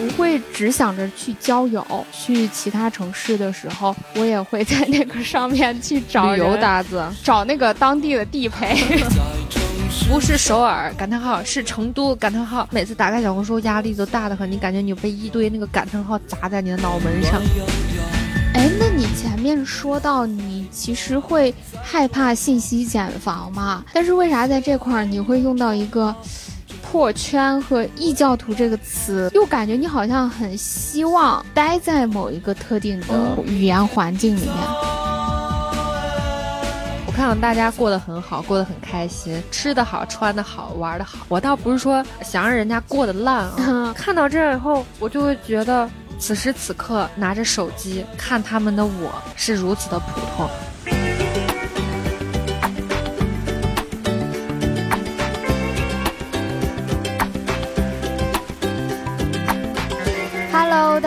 不会只想着去交友，去其他城市的时候，我也会在那个上面去找旅游搭子，找那个当地的地陪。不是首尔感叹号，是成都感叹号。每次打开小红书，压力都大的很，你感觉你被一堆那个感叹号砸在你的脑门上。哎，那你前面说到你其实会害怕信息茧房嘛？但是为啥在这块儿你会用到一个破圈和异教徒这个词？又感觉你好像很希望待在某一个特定的语言环境里面。我看到大家过得很好，过得很开心，吃得好，穿得好，玩得好。我倒不是说想让人家过得烂啊，看到这以后，我就会觉得。此时此刻拿着手机看他们的我是如此的普通。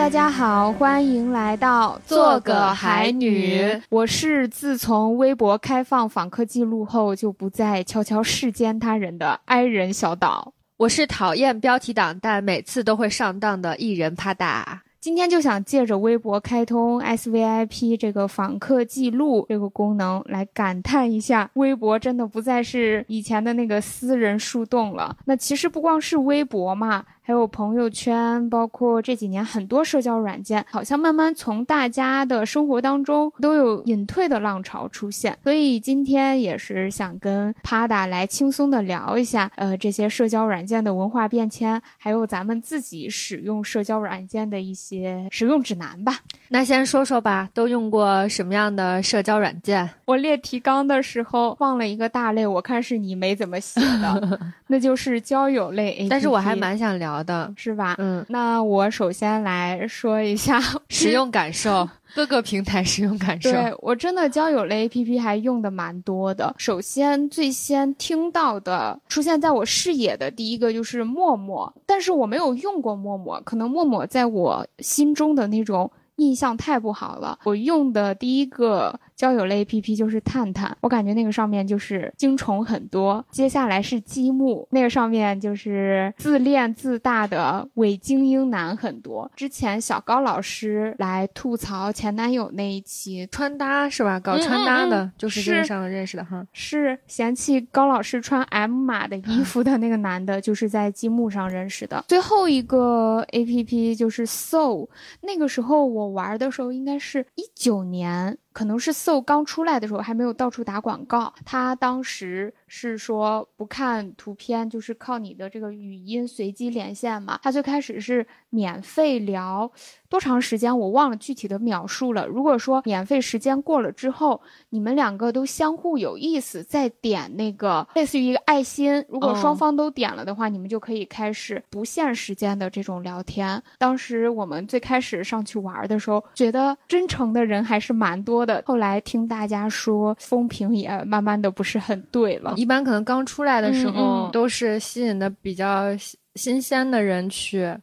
大家好，欢迎来到做个海女。我是自从微博开放访客记录后就不再悄悄视奸他人的 i 人小岛。我是讨厌标题党，但每次都会上当的艺人啪嗒。今天就想借着微博开通 S V I P 这个访客记录这个功能，来感叹一下，微博真的不再是以前的那个私人树洞了。那其实不光是微博嘛。还有朋友圈，包括这几年很多社交软件，好像慢慢从大家的生活当中都有隐退的浪潮出现。所以今天也是想跟 Pada 来轻松的聊一下，呃，这些社交软件的文化变迁，还有咱们自己使用社交软件的一些使用指南吧。那先说说吧，都用过什么样的社交软件？我列提纲的时候忘了一个大类，我看是你没怎么写的，那就是交友类。但是我还蛮想聊。的，是吧？嗯，那我首先来说一下使用感受，各个平台使用感受。对我真的交友类 APP 还用的蛮多的。首先最先听到的出现在我视野的第一个就是陌陌，但是我没有用过陌陌，可能陌陌在我心中的那种印象太不好了。我用的第一个。交友类 APP 就是探探，我感觉那个上面就是精虫很多。接下来是积木，那个上面就是自恋自大的伪精英男很多。之前小高老师来吐槽前男友那一期穿搭是吧？搞穿搭的，就是这个上认识的哈。是嫌弃高老师穿 M 码的衣服的那个男的，就是在积木上认识的。最后一个 APP 就是 Soul，那个时候我我玩的时候应该是一九年。可能是搜刚出来的时候还没有到处打广告，他当时是说不看图片，就是靠你的这个语音随机连线嘛。他最开始是免费聊。多长时间我忘了具体的描述了。如果说免费时间过了之后，你们两个都相互有意思，再点那个类似于一个爱心。如果双方都点了的话，你们就可以开始不限时间的这种聊天。当时我们最开始上去玩的时候，觉得真诚的人还是蛮多的。后来听大家说，风评也慢慢的不是很对了。一般可能刚出来的时候，都是吸引的比较新鲜的人去。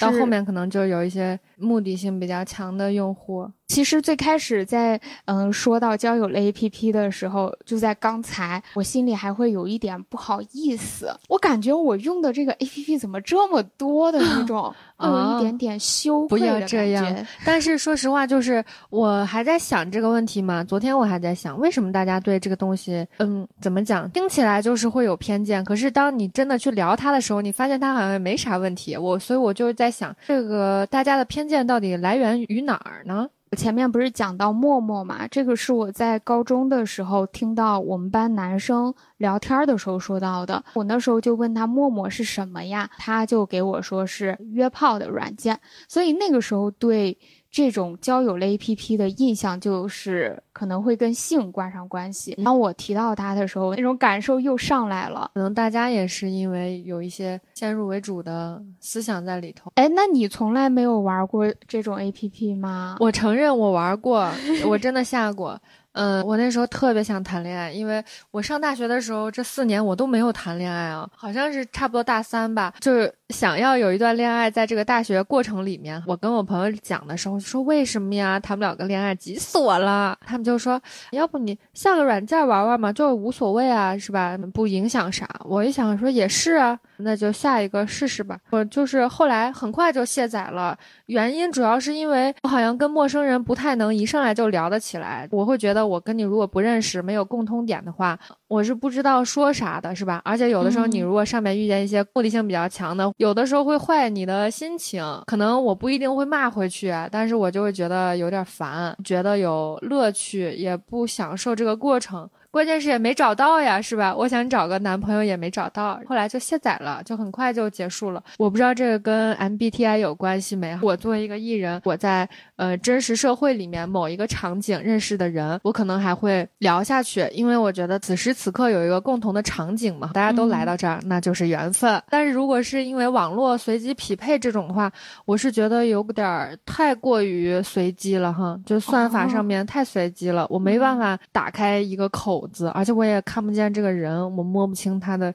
到后面可能就有一些目的性比较强的用户。其实最开始在嗯说到交友类 APP 的时候，就在刚才，我心里还会有一点不好意思。我感觉我用的这个 APP 怎么这么多的那种，有一点点羞愧的感觉。但是说实话，就是我还在想这个问题嘛。昨天我还在想，为什么大家对这个东西，嗯，怎么讲，听起来就是会有偏见。可是当你真的去聊它的时候，你发现它好像也没啥问题。我所以，我就在想，这个大家的偏关键到底来源于哪儿呢？前面不是讲到陌陌嘛？这个是我在高中的时候听到我们班男生聊天的时候说到的。我那时候就问他陌陌是什么呀？他就给我说是约炮的软件。所以那个时候对。这种交友类 APP 的印象就是可能会跟性挂上关系。当我提到它的时候，那种感受又上来了。可能大家也是因为有一些先入为主的思想在里头。哎，那你从来没有玩过这种 APP 吗？我承认我玩过，我真的下过。嗯，我那时候特别想谈恋爱，因为我上大学的时候这四年我都没有谈恋爱啊，好像是差不多大三吧，就是想要有一段恋爱，在这个大学过程里面，我跟我朋友讲的时候，就说为什么呀？谈不了个恋爱，急死我了。他们就说，要不你下个软件玩玩嘛，就无所谓啊，是吧？不影响啥。我一想说也是啊，那就下一个试试吧。我就是后来很快就卸载了，原因主要是因为我好像跟陌生人不太能一上来就聊得起来，我会觉得我跟你如果不认识，没有共通点的话，我是不知道说啥的，是吧？而且有的时候你如果上面遇见一些目的性比较强的，有的时候会坏你的心情。可能我不一定会骂回去，但是我就会觉得有点烦，觉得有乐趣，也不享受这个过程。关键是也没找到呀，是吧？我想找个男朋友也没找到，后来就卸载了，就很快就结束了。我不知道这个跟 MBTI 有关系没？我作为一个艺人，我在呃真实社会里面某一个场景认识的人，我可能还会聊下去，因为我觉得此时此刻有一个共同的场景嘛，大家都来到这儿，那就是缘分。但是如果是因为网络随机匹配这种的话，我是觉得有点太过于随机了哈，就算法上面太随机了，我没办法打开一个口。而且我也看不见这个人，我摸不清他的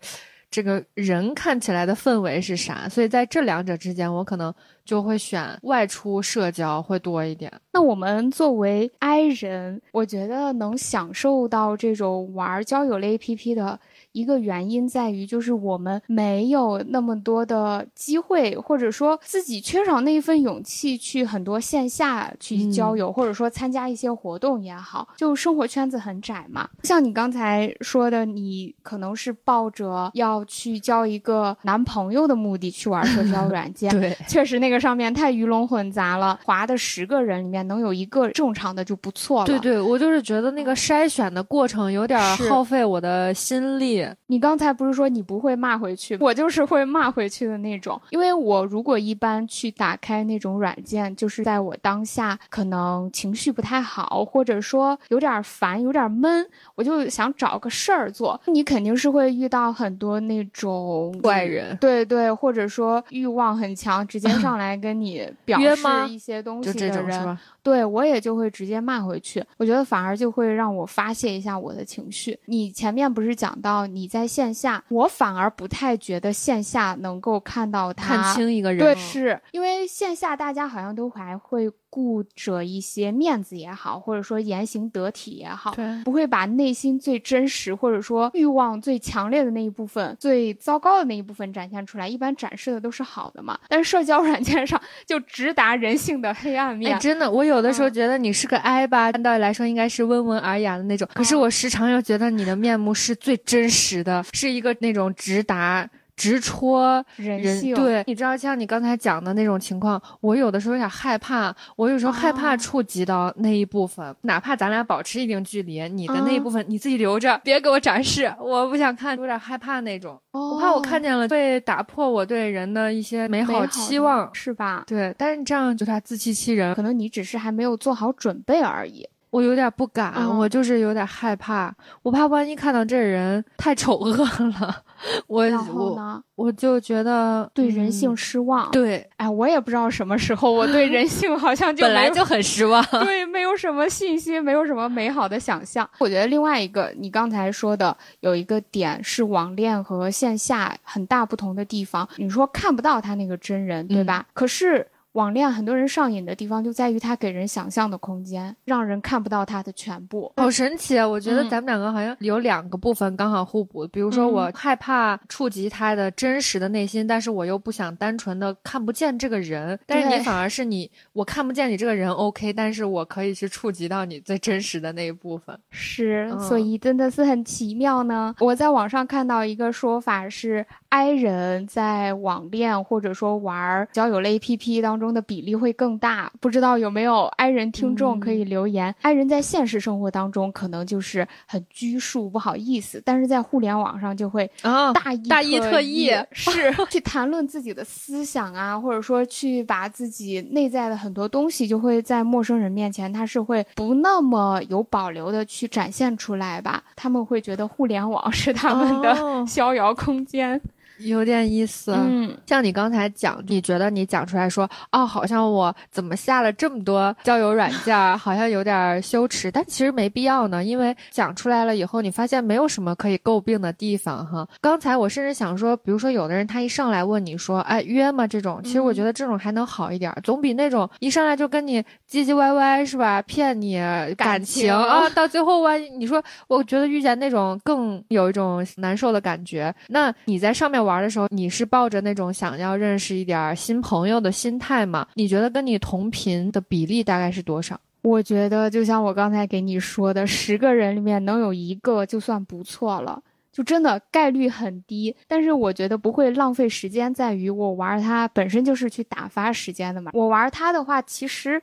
这个人看起来的氛围是啥，所以在这两者之间，我可能就会选外出社交会多一点。那我们作为 I 人，我觉得能享受到这种玩交友类 APP 的。一个原因在于，就是我们没有那么多的机会，或者说自己缺少那一份勇气去很多线下去交友，或者说参加一些活动也好，就生活圈子很窄嘛。像你刚才说的，你可能是抱着要去交一个男朋友的目的去玩社交软件，对，确实那个上面太鱼龙混杂了，划的十个人里面能有一个正常的就不错了。对对，我就是觉得那个筛选的过程有点耗费我的心力。你刚才不是说你不会骂回去，我就是会骂回去的那种。因为我如果一般去打开那种软件，就是在我当下可能情绪不太好，或者说有点烦、有点闷，我就想找个事儿做。你肯定是会遇到很多那种怪人，对对，或者说欲望很强，直接 上来跟你表示一些东西的人。对我也就会直接骂回去，我觉得反而就会让我发泄一下我的情绪。你前面不是讲到你在线下，我反而不太觉得线下能够看到他看清一个人，对，是因为线下大家好像都还会。顾着一些面子也好，或者说言行得体也好，对，不会把内心最真实或者说欲望最强烈的那一部分、最糟糕的那一部分展现出来。一般展示的都是好的嘛，但是社交软件上就直达人性的黑暗面。真的，我有的时候觉得你是个 I 吧，按道理来说应该是温文尔雅的那种，可是我时常又觉得你的面目是最真实的，是一个那种直达。直戳人性，对，你知道像你刚才讲的那种情况，我有的时候有点害怕，我有时候害怕触及到那一部分，哪怕咱俩保持一定距离，你的那一部分你自己留着，别给我展示，我不想看，有点害怕那种，我怕我看见了会打破我对人的一些美好期望，是吧？对，但是这样就他自欺欺人，可能你只是还没有做好准备而已。我有点不敢，我就是有点害怕，我怕万一看到这人太丑恶了，我我我就觉得对人性失望。对，哎，我也不知道什么时候我对人性好像 就本来就很失望，对，没有什么信心，没有什么美好的想象。我觉得另外一个你刚才说的有一个点是网恋和线下很大不同的地方，你说看不到他那个真人，对吧？可是。网恋很多人上瘾的地方就在于它给人想象的空间，让人看不到它的全部。好神奇啊！我觉得咱们两个好像有两个部分刚好互补。比如说，我害怕触及他的真实的内心，但是我又不想单纯的看不见这个人。但是你反而是你，我看不见你这个人，OK，但是我可以去触及到你最真实的那一部分。是，所以真的是很奇妙呢。我在网上看到一个说法是，I 人在网恋或者说玩交友类 APP 当。中的比例会更大，不知道有没有 i 人听众可以留言。i 人在现实生活当中可能就是很拘束，不好意思，但是在互联网上就会啊大意大意特意，是 去谈论自己的思想啊，或者说去把自己内在的很多东西，就会在陌生人面前，他是会不那么有保留的去展现出来吧？他们会觉得互联网是他们的逍遥空间。有点意思。嗯，像你刚才讲，你觉得你讲出来说，哦，好像我怎么下了这么多交友软件，好像有点羞耻，但其实没必要呢，因为讲出来了以后，你发现没有什么可以诟病的地方哈。刚才我甚至想说，比如说有的人他一上来问你说，哎，约吗？这种，其实我觉得这种还能好一点，总比那种一上来就跟你唧唧歪歪是吧，骗你感情啊，到最后万一你说，我觉得遇见那种更有一种难受的感觉。那你在上面玩玩的时候，你是抱着那种想要认识一点新朋友的心态吗？你觉得跟你同频的比例大概是多少？我觉得就像我刚才给你说的，十个人里面能有一个就算不错了，就真的概率很低。但是我觉得不会浪费时间，在于我玩它本身就是去打发时间的嘛。我玩它的话，其实。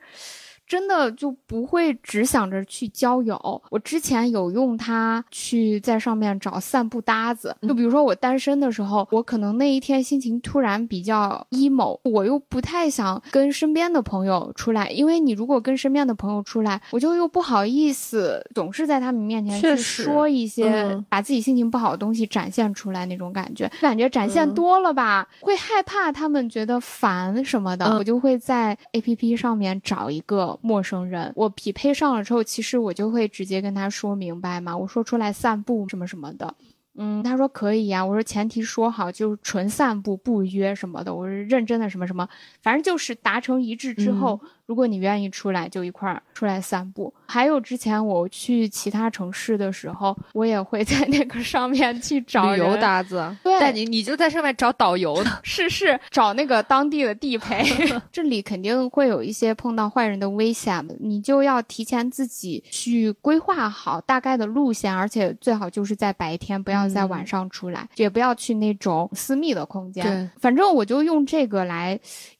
真的就不会只想着去交友。我之前有用它去在上面找散步搭子，就比如说我单身的时候，我可能那一天心情突然比较 emo，我又不太想跟身边的朋友出来，因为你如果跟身边的朋友出来，我就又不好意思总是在他们面前去说一些把自己心情不好的东西展现出来那种感觉，感觉展现多了吧，会害怕他们觉得烦什么的，我就会在 A P P 上面找一个。陌生人，我匹配上了之后，其实我就会直接跟他说明白嘛，我说出来散步什么什么的，嗯，他说可以呀，我说前提说好就是纯散步不约什么的，我是认真的什么什么，反正就是达成一致之后。如果你愿意出来，就一块儿出来散步。还有之前我去其他城市的时候，我也会在那个上面去找旅游搭子。对，但你你就在上面找导游呢？是是，找那个当地的地陪。这里肯定会有一些碰到坏人的危险，你就要提前自己去规划好大概的路线，而且最好就是在白天，不要在晚上出来，也不要去那种私密的空间。对，反正我就用这个来。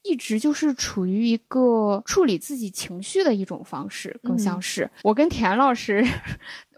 一直就是处于一个处理自己情绪的一种方式，更像是我跟田老师。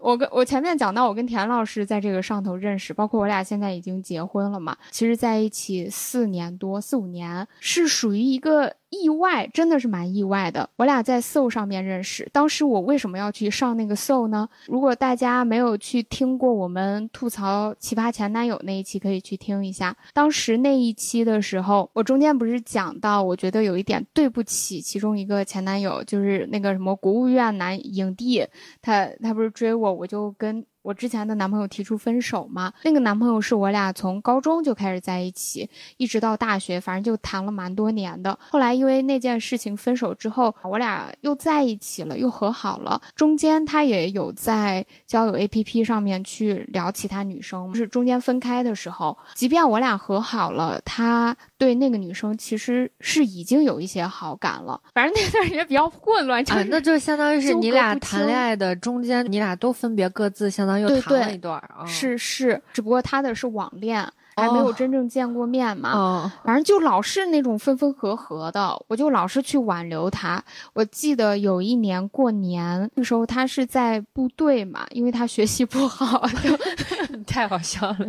我跟我前面讲到，我跟田老师在这个上头认识，包括我俩现在已经结婚了嘛。其实在一起四年多，四五年，是属于一个意外，真的是蛮意外的。我俩在 Soul 上面认识，当时我为什么要去上那个 Soul 呢？如果大家没有去听过我们吐槽奇葩前男友那一期，可以去听一下。当时那一期的时候，我中间不是讲到，我觉得有一点对不起其中一个前男友，就是那个什么国务院男影帝，他他不是追我。我就跟。我之前的男朋友提出分手嘛，那个男朋友是我俩从高中就开始在一起，一直到大学，反正就谈了蛮多年的。后来因为那件事情分手之后，我俩又在一起了，又和好了。中间他也有在交友 APP 上面去聊其他女生，就是中间分开的时候，即便我俩和好了，他对那个女生其实是已经有一些好感了。反正那段时间比较混乱，啊，那就相当于是你俩谈恋爱的中间，你俩都分别各自相。又谈了一段啊，是是，只不过他的是网恋，还没有真正见过面嘛。反正就老是那种分分合合的，我就老是去挽留他。我记得有一年过年那时候，他是在部队嘛，因为他学习不好，太好笑了。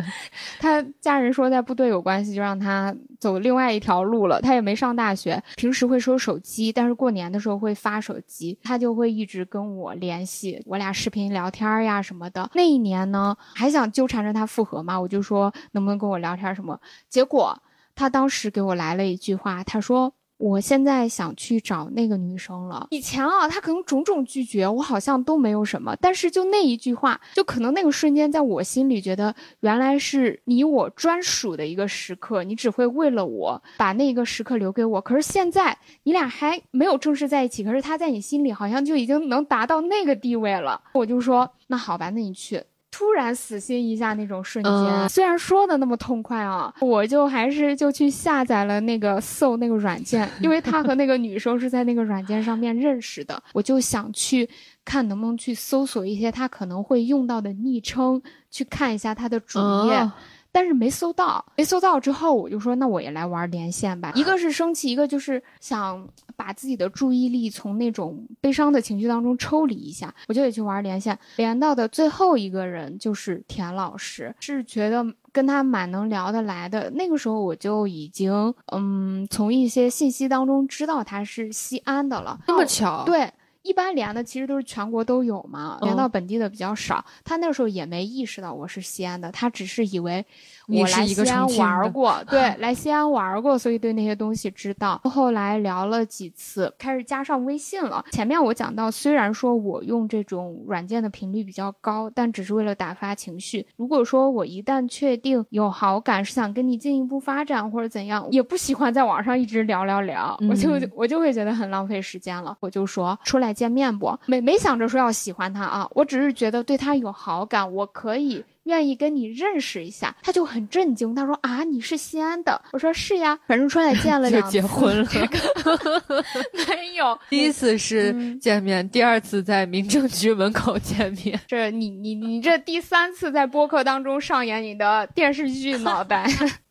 他家人说在部队有关系，就让他。走另外一条路了，他也没上大学，平时会收手机，但是过年的时候会发手机，他就会一直跟我联系，我俩视频聊天呀什么的。那一年呢，还想纠缠着他复合嘛，我就说能不能跟我聊天什么，结果他当时给我来了一句话，他说。我现在想去找那个女生了。以前啊，他可能种种拒绝，我好像都没有什么。但是就那一句话，就可能那个瞬间，在我心里觉得，原来是你我专属的一个时刻，你只会为了我把那个时刻留给我。可是现在你俩还没有正式在一起，可是他在你心里好像就已经能达到那个地位了。我就说，那好吧，那你去。突然死心一下那种瞬间，虽然说的那么痛快啊，我就还是就去下载了那个搜那个软件，因为他和那个女生是在那个软件上面认识的，我就想去看能不能去搜索一些他可能会用到的昵称，去看一下他的主页。但是没搜到，没搜到之后，我就说那我也来玩连线吧。一个是生气，一个就是想把自己的注意力从那种悲伤的情绪当中抽离一下，我就也去玩连线。连到的最后一个人就是田老师，是觉得跟他蛮能聊得来的。那个时候我就已经嗯从一些信息当中知道他是西安的了。那么巧？对。一般连的其实都是全国都有嘛，连到本地的比较少。他那时候也没意识到我是西安的，他只是以为我来西安玩过，对，来西安玩过，所以对那些东西知道。后来聊了几次，开始加上微信了。前面我讲到，虽然说我用这种软件的频率比较高，但只是为了打发情绪。如果说我一旦确定有好感，是想跟你进一步发展或者怎样，也不喜欢在网上一直聊聊聊，我就我就会觉得很浪费时间了。我就说出来。见面不？没没想着说要喜欢他啊，我只是觉得对他有好感，我可以愿意跟你认识一下。他就很震惊，他说啊，你是西安的？我说是呀，反正出来见了 两次，结婚了。没有，第一次是见面，第二次在民政局门口见面。这你你你这第三次在播客当中上演你的电视剧脑袋。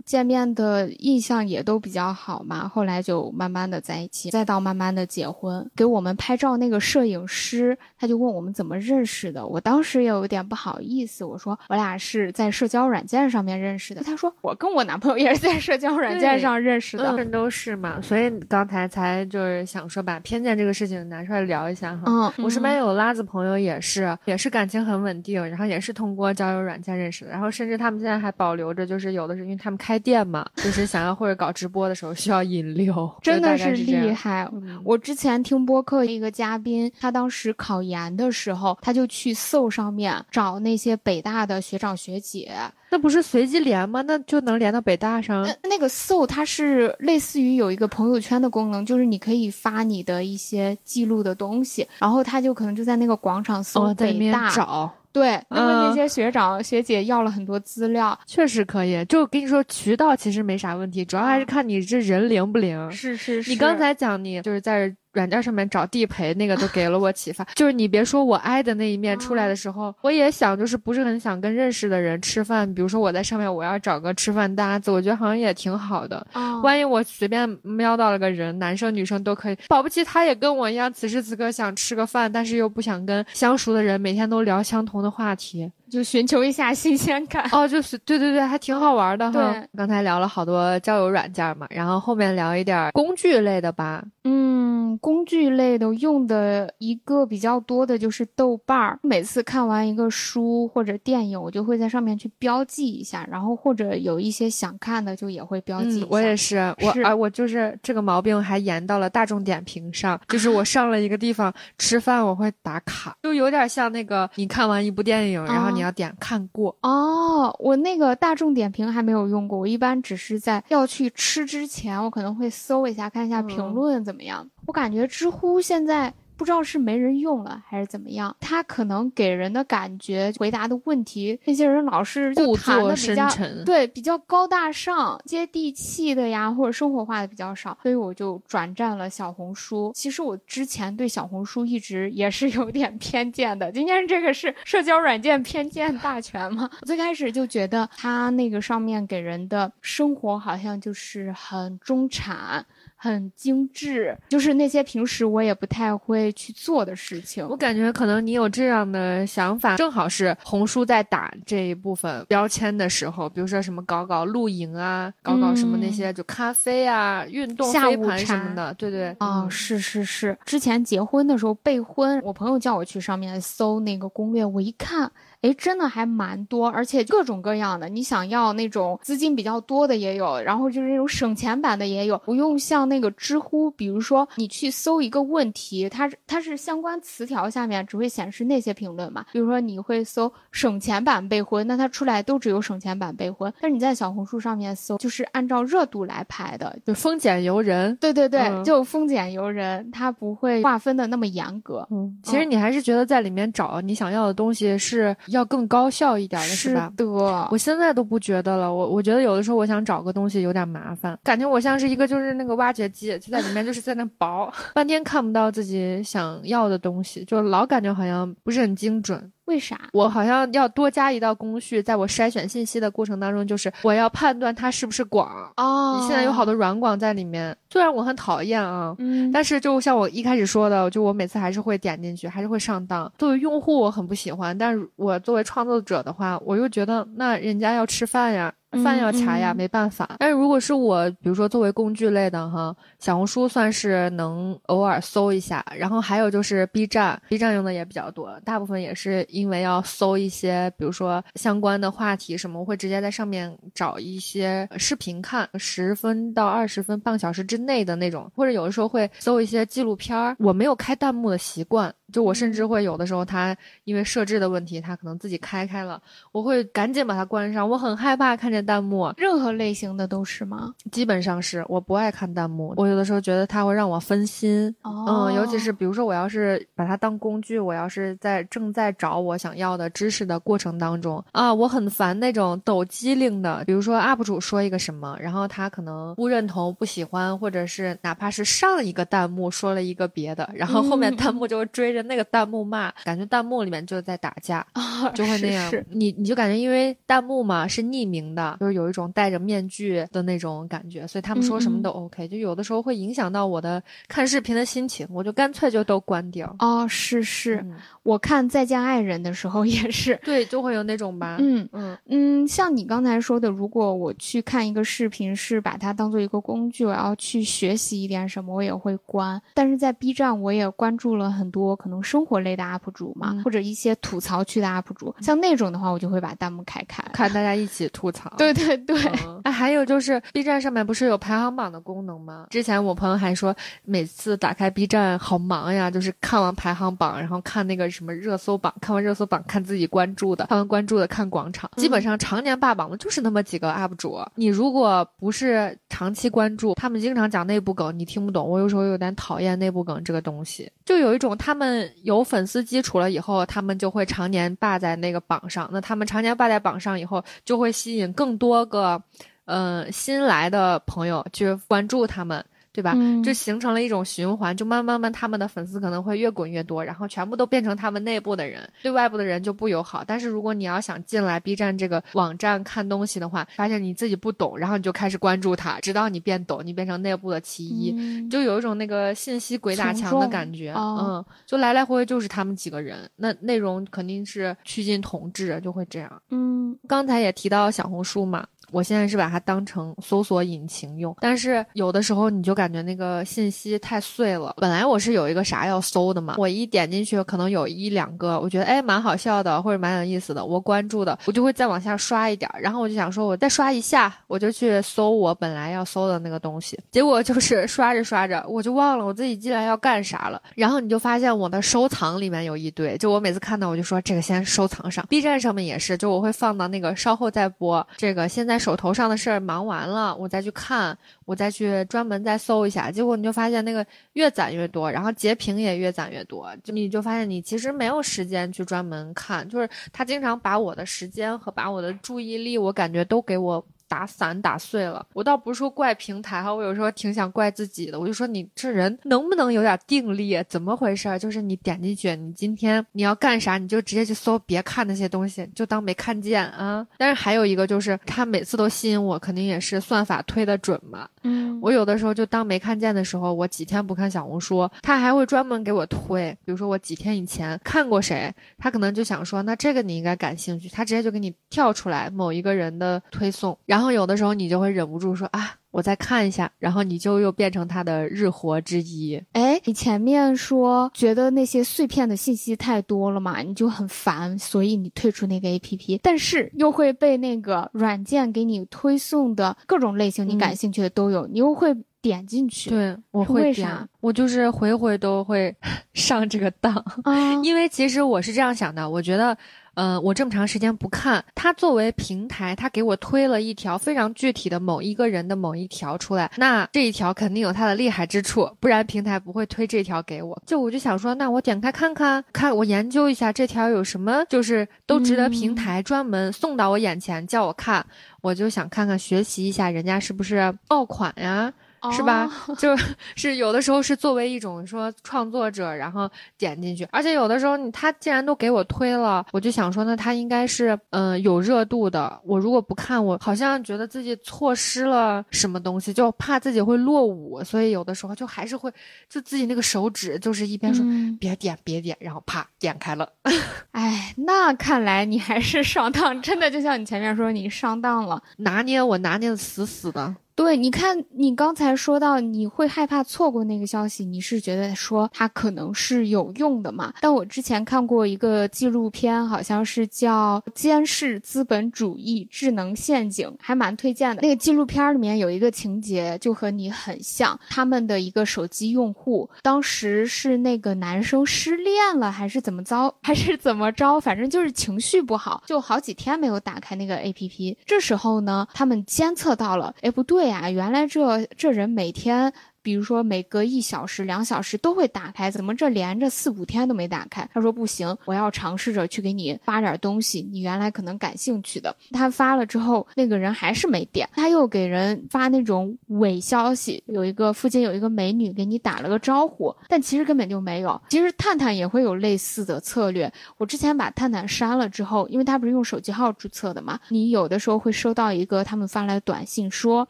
见面的印象也都比较好嘛，后来就慢慢的在一起，再到慢慢的结婚。给我们拍照那个摄影师，他就问我们怎么认识的。我当时也有点不好意思，我说我俩是在社交软件上面认识的。他说我跟我男朋友也是在社交软件上认识的，都是嘛。所以刚才才就是想说把偏见这个事情拿出来聊一下哈。嗯，我身边有拉子朋友也是，也是感情很稳定，然后也是通过交友软件认识的，然后甚至他们现在还保留着，就是有的是因为他们开。店嘛，就是想要或者搞直播的时候需要引流，真的是厉害。我之前听播客一个嘉宾，他当时考研的时候，他就去搜上面找那些北大的学长学姐，那不是随机连吗？那就能连到北大上。那个搜它是类似于有一个朋友圈的功能，就是你可以发你的一些记录的东西，然后他就可能就在那个广场搜北大找。对，问那些学长学姐要了很多资料，确实可以。就跟你说，渠道其实没啥问题，主要还是看你这人灵不灵。是是是。你刚才讲你就是在。软件上面找地陪那个都给了我启发，就是你别说我爱的那一面出来的时候，我也想就是不是很想跟认识的人吃饭，比如说我在上面我要找个吃饭搭子，我觉得好像也挺好的。万一我随便瞄到了个人，男生女生都可以，保不齐他也跟我一样，此时此刻想吃个饭，但是又不想跟相熟的人每天都聊相同的话题。就寻求一下新鲜感哦，就是对对对，还挺好玩的哈。对，刚才聊了好多交友软件嘛，然后后面聊一点工具类的吧。嗯，工具类的用的一个比较多的就是豆瓣儿。每次看完一个书或者电影，我就会在上面去标记一下，然后或者有一些想看的，就也会标记。我也是，我啊，我就是这个毛病还延到了大众点评上，就是我上了一个地方吃饭，我会打卡，就有点像那个你看完一部电影，然后你。你要点看过哦，我那个大众点评还没有用过，我一般只是在要去吃之前，我可能会搜一下，看一下评论怎么样。我感觉知乎现在。不知道是没人用了还是怎么样，他可能给人的感觉回答的问题，那些人老是就谈的比较对比较高大上、接地气的呀，或者生活化的比较少，所以我就转战了小红书。其实我之前对小红书一直也是有点偏见的，今天这个是社交软件偏见大全吗？我 最开始就觉得它那个上面给人的生活好像就是很中产。很精致，就是那些平时我也不太会去做的事情。我感觉可能你有这样的想法，正好是红书在打这一部分标签的时候，比如说什么搞搞露营啊，搞搞什么那些就咖啡啊、运动飞盘什么的，对对。哦，是是是，之前结婚的时候备婚，我朋友叫我去上面搜那个攻略，我一看。哎，真的还蛮多，而且各种各样的。你想要那种资金比较多的也有，然后就是那种省钱版的也有。不用像那个知乎，比如说你去搜一个问题，它它是相关词条下面只会显示那些评论嘛。比如说你会搜省钱版备婚，那它出来都只有省钱版备婚。但是你在小红书上面搜，就是按照热度来排的，就丰俭由人。对对对，就丰俭由人，它不会划分的那么严格。嗯，其实你还是觉得在里面找你想要的东西是。要更高效一点的是吧？的，我现在都不觉得了。我我觉得有的时候我想找个东西有点麻烦，感觉我像是一个就是那个挖掘机，就在里面就是在那刨，半天看不到自己想要的东西，就老感觉好像不是很精准。为啥？我好像要多加一道工序，在我筛选信息的过程当中，就是我要判断它是不是广哦。你现在有好多软广在里面，虽然我很讨厌啊，嗯，但是就像我一开始说的，就我每次还是会点进去，还是会上当。作为用户，我很不喜欢，但是我作为创作者的话，我又觉得那人家要吃饭呀。饭要查呀，嗯没办法。但是如果是我，比如说作为工具类的哈，小红书算是能偶尔搜一下，然后还有就是 B 站，B 站用的也比较多，大部分也是因为要搜一些，比如说相关的话题什么，我会直接在上面找一些视频看，十分到二十分、半个小时之内的那种，或者有的时候会搜一些纪录片儿。我没有开弹幕的习惯，就我甚至会有的时候它因为设置的问题，它可能自己开开了，我会赶紧把它关上，我很害怕看见弹幕。任何类型的都是吗？基本上是我不爱看弹幕，我有的时候觉得它会让我分心。哦嗯，尤其是比如说我要是把它当工具，我要是在正在找我想要的知识的过程当中啊，我很烦那种抖机灵的，比如说 UP 主说一个什么，然后他可能不认同、不喜欢，或者是哪怕是上一个弹幕说了一个别的，然后后面嗯弹幕就会追着那个弹幕骂，感觉弹幕里面就在打架。啊，就会那样，是是你你就感觉因为弹幕嘛是匿名的，就是有一种戴着面具的那种感觉，所以他们说什么都 OK，、就有的时候会影响到我的看视频的心情，我就干脆就都关掉。哦，是是，嗯我看《再见爱人》的时候也是。对，就会有那种吧，嗯嗯嗯，像你刚才说的，如果我去看一个视频，是把它当做一个工具，我要去学习一点什么，我也会关。但是在 B 站，我也关注了很多可能生活类的 UP 主嘛，嗯或者一些吐槽区的 UP 主，像那种的话，我就会把弹幕开开。看大家一起吐槽。对对对，嗯哎，还有就是 B 站上面不是有排行榜的功能吗？之前我朋友还说，每次打开 B 站好忙呀，就是看完排行榜，然后看那个什么热搜榜，看完热搜榜看自己关注的，看完关注的看广场，基本上常年霸榜的就是那么几个 UP 主。你如果不是长期关注，他们经常讲内部梗，你听不懂。我有时候有点讨厌内部梗这个东西，就有一种他们有粉丝基础了以后，他们就会常年霸在那个榜上。那他们常年霸在榜上以后，就会吸引更更多个，嗯，新来的朋友去关注他们，对吧？嗯就形成了一种循环，就慢慢慢，他们的粉丝可能会越滚越多，然后全部都变成他们内部的人，对外部的人就不友好。但是如果你要想进来 B 站这个网站看东西的话，发现你自己不懂，然后你就开始关注他，直到你变懂，你变成内部的其一。嗯就有一种那个信息鬼打墙的感觉，哦嗯，就来来回回就是他们几个人，那内容肯定是趋近同质，就会这样。嗯刚才也提到小红书嘛，我现在是把它当成搜索引擎用，但是有的时候你就感觉那个信息太碎了。本来我是有一个啥要搜的嘛，我一点进去可能有一两个，我觉得哎蛮好笑的或者蛮有意思的，我关注的，我就会再往下刷一点，然后我就想说我再刷一下，我就去搜我本来要搜的那个东西，结果就是 刷着刷着我就忘了我自己进来要干啥了，然后你就发现我的收藏里面有一堆，就我每次看到我就说这个先收藏上，B 站上面也是，就我会放到那个稍后再播，这个现在手头上的事儿忙完了，我再去看，我再去专门再搜一下，结果你就发现那个越攒越多，然后截屏也越攒越多，就你就发现你其实没有时间去专门看，就是他经常把我的时间和把我的注意力，我感觉都给我。打散打碎了，我倒不是说怪平台哈，我有时候挺想怪自己的。我就说你这人能不能有点定力？怎么回事儿？就是你点进去，你今天你要干啥，你就直接去搜，别看那些东西，就当没看见啊。但是还有一个就是，他每次都吸引我，肯定也是算法推的准嘛。嗯，我有的时候就当没看见的时候，我几天不看小红书，他还会专门给我推。比如说我几天以前看过谁，他可能就想说，那这个你应该感兴趣，他直接就给你跳出来某一个人的推送，然后有的时候你就会忍不住说啊，我再看一下，然后你就又变成他的日活之一。哎，你前面说觉得那些碎片的信息太多了嘛，你就很烦，所以你退出那个 APP，但是又会被那个软件给你推送的各种类型你感兴趣的都有，你又会点进去。对，我会点我就是回回都会 上这个当。啊，因为其实我是这样想的，我觉得，呃，我这么长时间不看，它作为平台，它给我推了一条非常具体的某一个人的某一条出来，那这一条肯定有它的厉害之处，不然平台不会推这条给我。就我就想说，那我点开看看，看我研究一下这条有什么，就是都值得平台专门送到我眼前叫我看，我就想看看学习一下人家是不是爆款呀。是吧？就是有的时候是作为一种说创作者，然后点进去，而且有的时候你他既然都给我推了，我就想说，那他应该是嗯有热度的。我如果不看，我好像觉得自己错失了什么东西，就怕自己会落伍，所以有的时候就还是会就自己那个手指就是一边说别点别点，然后啪点开了。哎，那看来你还是上当，真的就像你前面说，你上当了，拿捏我拿捏的死死的。对，你看，你刚才说到你会害怕错过那个消息，你是觉得说它可能是有用的嘛？但我之前看过一个纪录片，好像是叫《监视资本主义智能陷阱》，还蛮推荐的。那个纪录片里面有一个情节就和你很像，他们的一个手机用户当时是那个男生失恋了，还是怎么着，还是怎么着，反正就是情绪不好，就好几天没有打开那个 APP。这时候呢，他们监测到了，哎，不对。呀，原来这这人每天。比如说每隔一小时、两小时都会打开，怎么这连着四五天都没打开？他说不行，我要尝试着去给你发点东西，你原来可能感兴趣的。他发了之后，那个人还是没点，他又给人发那种伪消息，有一个附近有一个美女给你打了个招呼，但其实根本就没有。其实探探也会有类似的策略。我之前把探探删了之后，因为他不是用手机号注册的嘛，你有的时候会收到一个他们发来的短信，说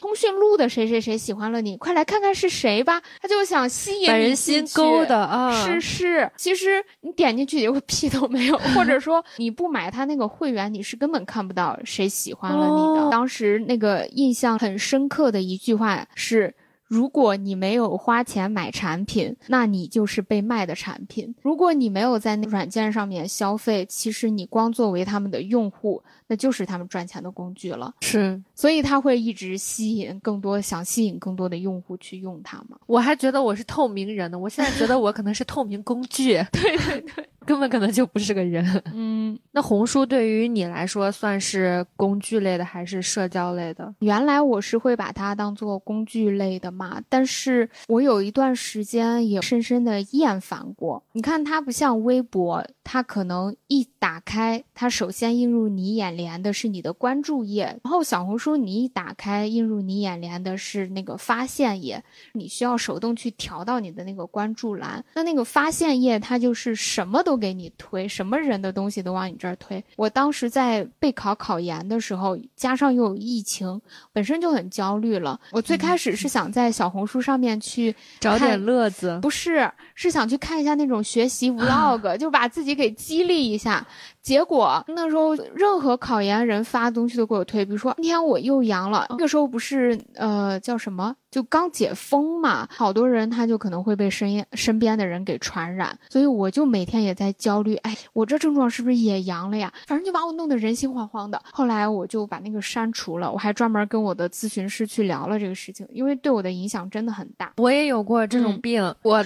通讯录的谁谁谁喜欢了你，快来看看是。谁吧？他就想吸引人心勾的啊！是是，其实你点进去以后屁都没有，或者说你不买他那个会员，你是根本看不到谁喜欢了你的。当时那个印象很深刻的一句话是。如果你没有花钱买产品，那你就是被卖的产品。如果你没有在那软件上面消费，其实你光作为他们的用户，那就是他们赚钱的工具了。是，所以他会一直吸引更多，想吸引更多的用户去用它嘛？我还觉得我是透明人呢，我现在觉得我可能是透明工具。对对对。根本可能就不是个人。嗯，那红书对于你来说算是工具类的还是社交类的？原来我是会把它当做工具类的嘛，但是我有一段时间也深深的厌烦过。你看，它不像微博，它可能一打开，它首先映入你眼帘的是你的关注页，然后小红书你一打开，映入你眼帘的是那个发现页，你需要手动去调到你的那个关注栏。那那个发现页，它就是什么都。都给你推什么人的东西都往你这儿推。我当时在备考考研的时候，加上又有疫情，本身就很焦虑了。我最开始是想在小红书上面去 找点乐子，不是，是想去看一下那种学习 vlog，就把自己给激励一下。结果那时候任何考研人发东西都给我推，比如说今天我又阳了，那个时候不是呃叫什么，就刚解封嘛，好多人他就可能会被身身边的人给传染，所以我就每天也在焦虑，哎，我这症状是不是也阳了呀？反正就把我弄得人心惶惶的。后来我就把那个删除了，我还专门跟我的咨询师去聊了这个事情，因为对我的影响真的很大。我也有过这种病，我我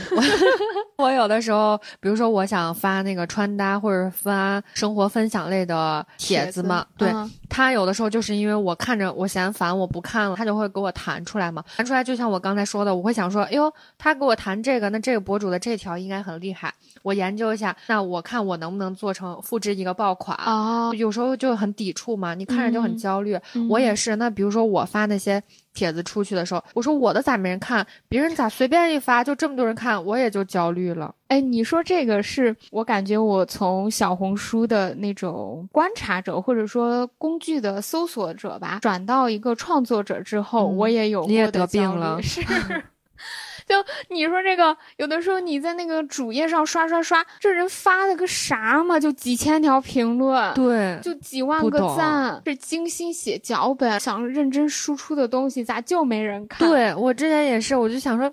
我有的时候，比如说我想发那个穿搭或者发。生活分享类的帖子嘛，对他有的时候就是因为我看着我嫌烦，我不看了，他就会给我弹出来嘛。弹出来就像我刚才说的，我会想说，哎呦，他给我弹这个，那这个博主的这条应该很厉害，我研究一下，那我看我能不能做成复制一个爆款啊？有时候就很抵触嘛，你看着就很焦虑。我也是，那比如说我发那些。帖子出去的时候，我说我的咋没人看？别人咋随便一发就这么多人看？我也就焦虑了。哎，你说这个是我感觉我从小红书的那种观察者或者说工具的搜索者吧，转到一个创作者之后，我也有你也得病了，是。就你说这个，有的时候你在那个主页上刷刷刷，这人发了个啥嘛？就几千条评论，对，就几万个赞，是精心写脚本、想认真输出的东西，咋就没人看？对我之前也是，我就想说。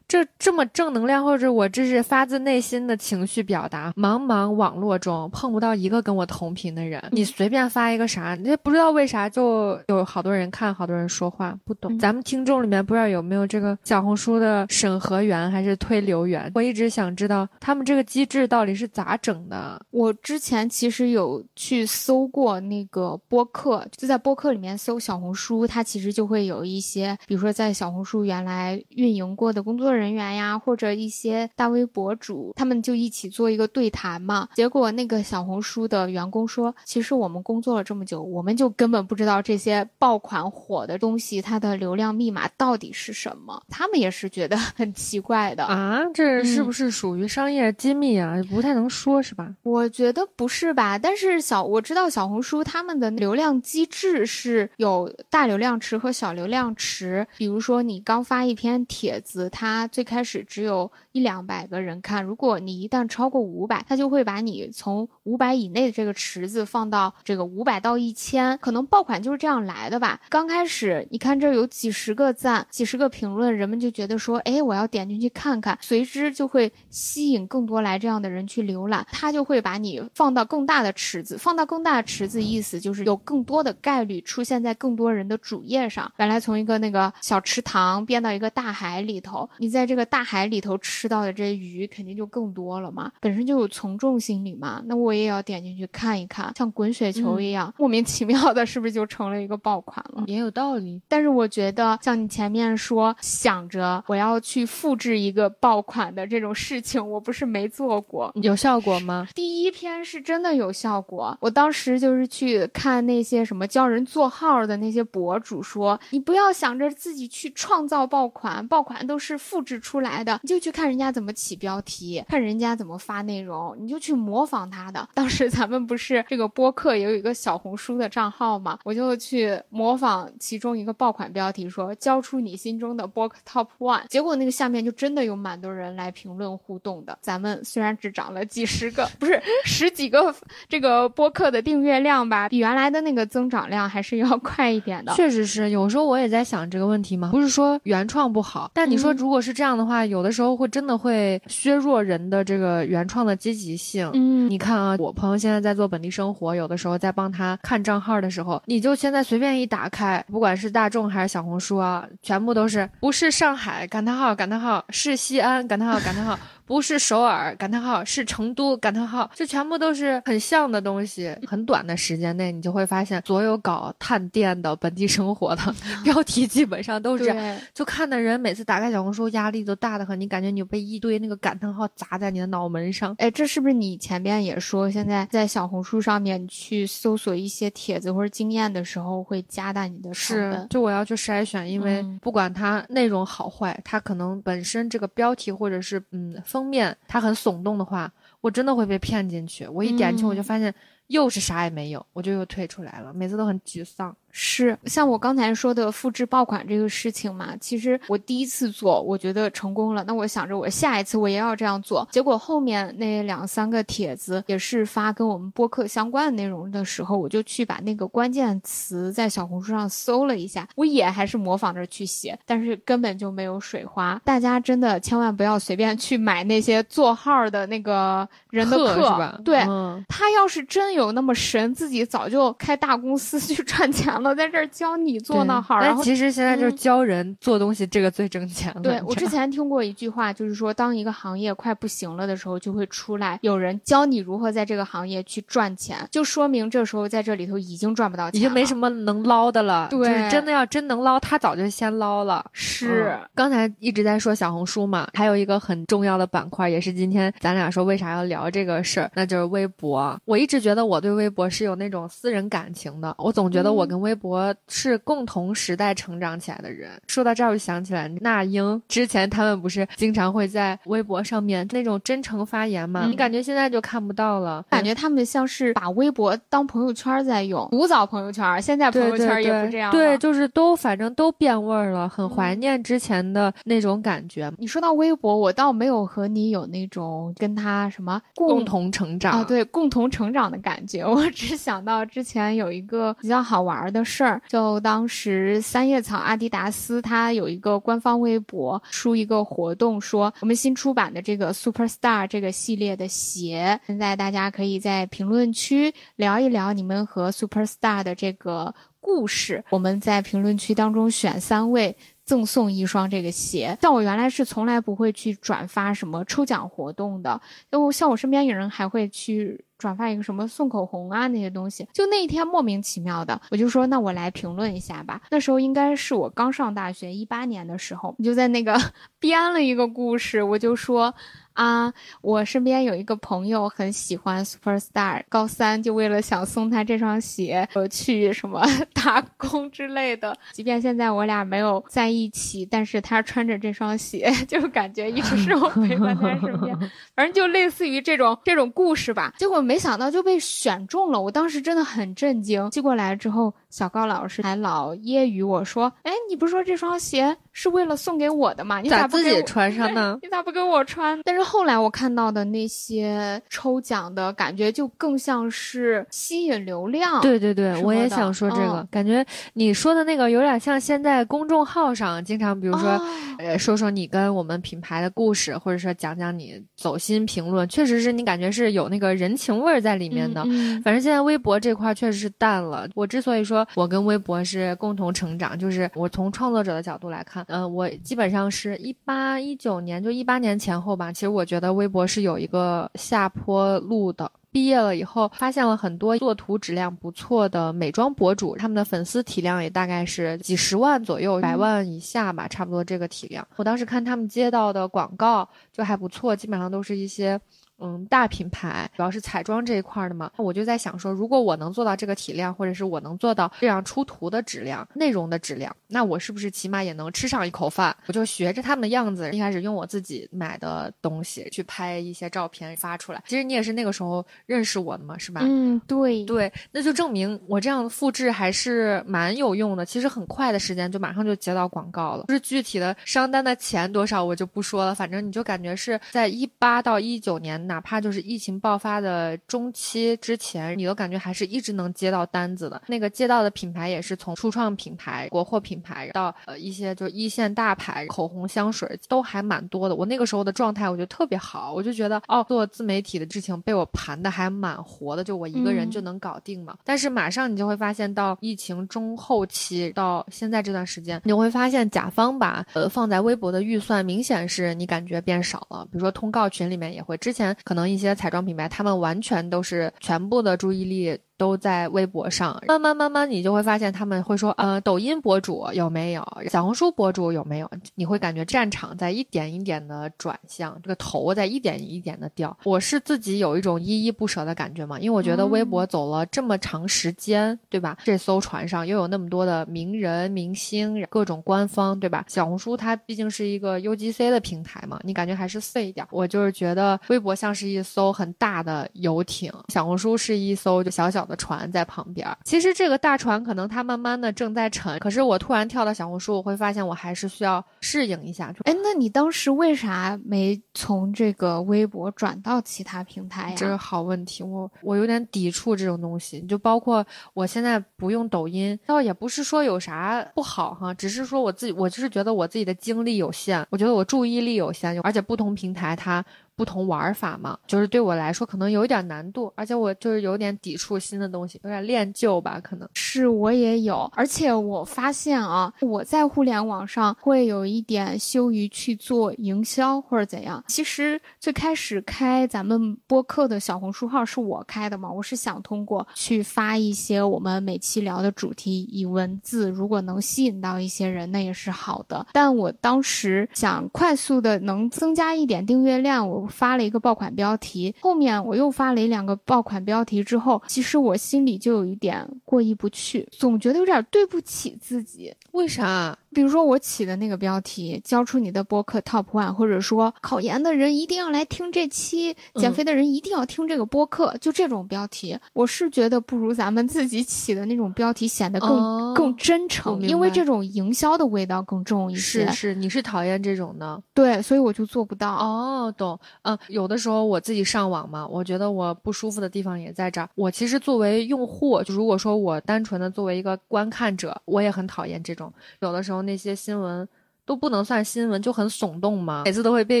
这这么正能量，或者我这是发自内心的情绪表达。茫茫网络中碰不到一个跟我同频的人，你随便发一个啥，你不知道为啥就有好多人看，好多人说话，不懂。咱们听众里面不知道有没有这个小红书的审核员还是推流员？我一直想知道他们这个机制到底是咋整的。我之前其实有去搜过那个播客，就在播客里面搜小红书，它其实就会有一些，比如说在小红书原来运营过的工作人人员呀，或者一些大 V 博主，他们就一起做一个对谈嘛。结果那个小红书的员工说，其实我们工作了这么久，我们就根本不知道这些爆款火的东西它的流量密码到底是什么。他们也是觉得很奇怪的啊，这是不是属于商业机密啊？不太能说，是吧？我觉得不是吧？但是小我知道小红书他们的流量机制是有大流量池和小流量池。比如说你刚发一篇帖子，它最开始只有一两百个人看，如果你一旦超过五百，他就会把你从五百以内的这个池子放到这个五百到一千。可能爆款就是这样来的吧？刚开始你看这有几十个赞、几十个评论，人们就觉得说，哎，我要点进去看看，随之就会吸引更多来这样的人去浏览，他就会把你放到更大的池子，放到更大的池子，意思就是有更多的概率出现在更多人的主页上。本来从一个那个小池塘变到一个大海里头，你在这个大海里头吃到的这些鱼肯定就更多了嘛，本身就有从众心理嘛，那我也要点进去看一看，像滚雪球一样，莫名其妙的，是不是就成了一个爆款了？也有道理，但是我觉得像你前面说想着我要去复制一个爆款的这种事情，我不是没做过，有效果吗？第一篇是真的有效果，我当时就是去看那些什么教人做号的那些博主说，你不要想着自己去创造爆款，爆款都是复制出来的，你就去看人家怎么起标题，看人家怎么发内容，你就去模仿他的。当时咱们不是这个播客也有一个小红书的账号嘛，我就去模仿其中一个爆款标题，说交出你心中的播客 top one，结果那个下面就真的有蛮多人来评论互动的。咱们虽然只涨了几十个，不是十几个这个播客的订阅量吧，比原来的那个增长量还是要快一点的。确实是，有时候我也在想这个问题嘛，不是说原创不好，但你说如果是这样的话，有的时候会真的会削弱人的这个原创的积极性。嗯，你看啊，我朋友现在在做本地生活，有的时候在帮他看账号的时候，你就现在随便一打开，不管是大众还是小红书啊，全部都是不是上海感叹号感叹号是西安感叹号感叹号。不是首尔感叹号，是成都感叹号，这全部都是很像的东西。很短的时间内，你就会发现，所有搞探店的、本地生活的 标题基本上都是，就看的人每次打开小红书，压力都大的很。你感觉你被一堆那个感叹号砸在你的脑门上。哎，这是不是你前边也说，现在在小红书上面去搜索一些帖子或者经验的时候，会加大你的成本？就我要去筛选，因为不管它内容好坏，它可能本身这个标题或者是嗯。封面它很耸动的话，我真的会被骗进去。我一点进去，我就发现又是啥也没有，我就又退出来了。每次都很沮丧。是像我刚才说的复制爆款这个事情嘛？其实我第一次做，我觉得成功了。那我想着我下一次我也要这样做。结果后面那两三个帖子也是发跟我们播客相关的内容的时候，我就去把那个关键词在小红书上搜了一下，我也还是模仿着去写，但是根本就没有水花。大家真的千万不要随便去买那些做号的那个人的课，是吧？对，他要是真有那么神，自己早就开大公司去赚钱了。我在这儿教你做那好，然后其实现在就是教人做东西，这个最挣钱了。对我之前听过一句话，就是说，当一个行业快不行了的时候，就会出来有人教你如何在这个行业去赚钱，就说明这时候在这里头已经赚不到钱，已经没什么能捞的了。对，真的要真能捞，他早就先捞了。是，刚才一直在说小红书嘛，还有一个很重要的板块，也是今天咱俩说为啥要聊这个事儿，那就是微博。我一直觉得我对微博是有那种私人感情的，我总觉得我跟微。微博是共同时代成长起来的人。说到这儿，我就想起来那英之前他们不是经常会在微博上面那种真诚发言吗？你感觉现在就看不到了，感觉他们像是把微博当朋友圈在用。古早朋友圈，现在朋友圈也不这样。对，就是都反正都变味儿了，很怀念之前的那种感觉。你说到微博，我倒没有和你有那种跟他什么共同成长啊，对，共同成长的感觉。我只想到之前有一个比较好玩的。事儿就当时三叶草阿迪达斯，它有一个官方微博出一个活动，说我们新出版的这个 Superstar 这个系列的鞋，现在大家可以在评论区聊一聊你们和 Superstar 的这个故事。我们在评论区当中选三位赠送一双这个鞋。像我原来是从来不会去转发什么抽奖活动的，就像我身边有人还会去。转发一个什么送口红啊那些东西，就那一天莫名其妙的，我就说那我来评论一下吧。那时候应该是我刚上大学一八年的时候，我就在那个 编了一个故事，我就说。啊，我身边有一个朋友很喜欢 Superstar，高三就为了想送他这双鞋，呃，去什么 打工之类的。即便现在我俩没有在一起，但是他穿着这双鞋，就感觉一直是我陪伴在身边。反正就类似于这种这种故事吧。结果没想到就被选中了，我当时真的很震惊。寄过来之后。小高老师还老揶揄我说：“哎，你不是说这双鞋是为了送给我的吗？你咋不自己穿上呢？你咋不给我穿？”但是后来我看到的那些抽奖的感觉，就更像是吸引流量。对对对，我也想说这个，感觉你说的那个有点像现在公众号上经常，比如说，呃，说说你跟我们品牌的故事，或者说讲讲你走心评论，确实是你感觉是有那个人情味在里面的。反正现在微博这块确实是淡了。我之所以说。我跟微博是共同成长，就是我从创作者的角度来看，嗯，我基本上是一八一九年，就一八年前后吧。其实我觉得微博是有一个下坡路的。毕业了以后，发现了很多做图质量不错的美妆博主，他们的粉丝体量也大概是几十万左右，百万以下吧，差不多这个体量。我当时看他们接到的广告就还不错，基本上都是一些。嗯，大品牌主要是彩妆这一块的嘛，我就在想说，如果我能做到这个体量，或者是我能做到这样出图的质量、内容的质量，那我是不是起码也能吃上一口饭？我就学着他们的样子，一开始用我自己买的东西去拍一些照片发出来。其实你也是那个时候认识我的嘛，是吧？嗯，对对，那就证明我这样复制还是蛮有用的。其实很快的时间就马上就接到广告了，就是具体的商单的钱多少我就不说了，反正你就感觉是在一八到一九年。哪怕就是疫情爆发的中期之前，你都感觉还是一直能接到单子的。那个接到的品牌也是从初创品牌、国货品牌到呃一些就一线大牌，口红、香水都还蛮多的。我那个时候的状态我觉得特别好，我就觉得哦，做自媒体的事情被我盘的还蛮活的，就我一个人就能搞定嘛。但是马上你就会发现，到疫情中后期到现在这段时间，你会发现甲方把呃放在微博的预算明显是你感觉变少了。比如说通告群里面也会之前。可能一些彩妆品牌，他们完全都是全部的注意力。都在微博上，慢慢慢慢，你就会发现他们会说，呃，抖音博主有没有？小红书博主有没有？你会感觉战场在一点一点的转向，这个头在一点一点的掉。我是自己有一种依依不舍的感觉嘛，因为我觉得微博走了这么长时间，对吧？这艘船上又有那么多的名人、明星，各种官方，对吧？小红书它毕竟是一个 UGC 的平台嘛，你感觉还是碎一点。我就是觉得微博像是一艘很大的游艇，小红书是一艘就小小。的船在旁边，其实这个大船可能它慢慢的正在沉，可是我突然跳到小红书，我会发现我还是需要适应一下。哎，那你当时为啥没从这个微博转到其他平台呀？这是好问题，我我有点抵触这种东西。就包括我现在不用抖音，倒也不是说有啥不好哈，只是说我自己，我就是觉得我自己的精力有限，我觉得我注意力有限，而且不同平台它。不同玩法嘛，就是对我来说可能有一点难度，而且我就是有点抵触新的东西，有点恋旧吧，可能是我也有。而且我发现啊，我在互联网上会有一点羞于去做营销或者怎样。其实最开始开咱们播客的小红书号是我开的嘛，我是想通过去发一些我们每期聊的主题以文字，如果能吸引到一些人，那也是好的。但我当时想快速的能增加一点订阅量，我。发了一个爆款标题，后面我又发了一两个爆款标题之后，其实我心里就有一点过意不去，总觉得有点对不起自己。为啥？比如说我起的那个标题，交出你的播客 Top One，或者说考研的人一定要来听这期，减肥的人一定要听这个播客，就这种标题，我是觉得不如咱们自己起的那种标题显得更更真诚，因为这种营销的味道更重一些。是是，你是讨厌这种的，对，所以我就做不到。哦，懂。嗯，有的时候我自己上网嘛，我觉得我不舒服的地方也在这儿。我其实作为用户，就如果说我单纯的作为一个观看者，我也很讨厌这种，有的时候那些新闻。都不能算新闻，就很耸动嘛，每次都会被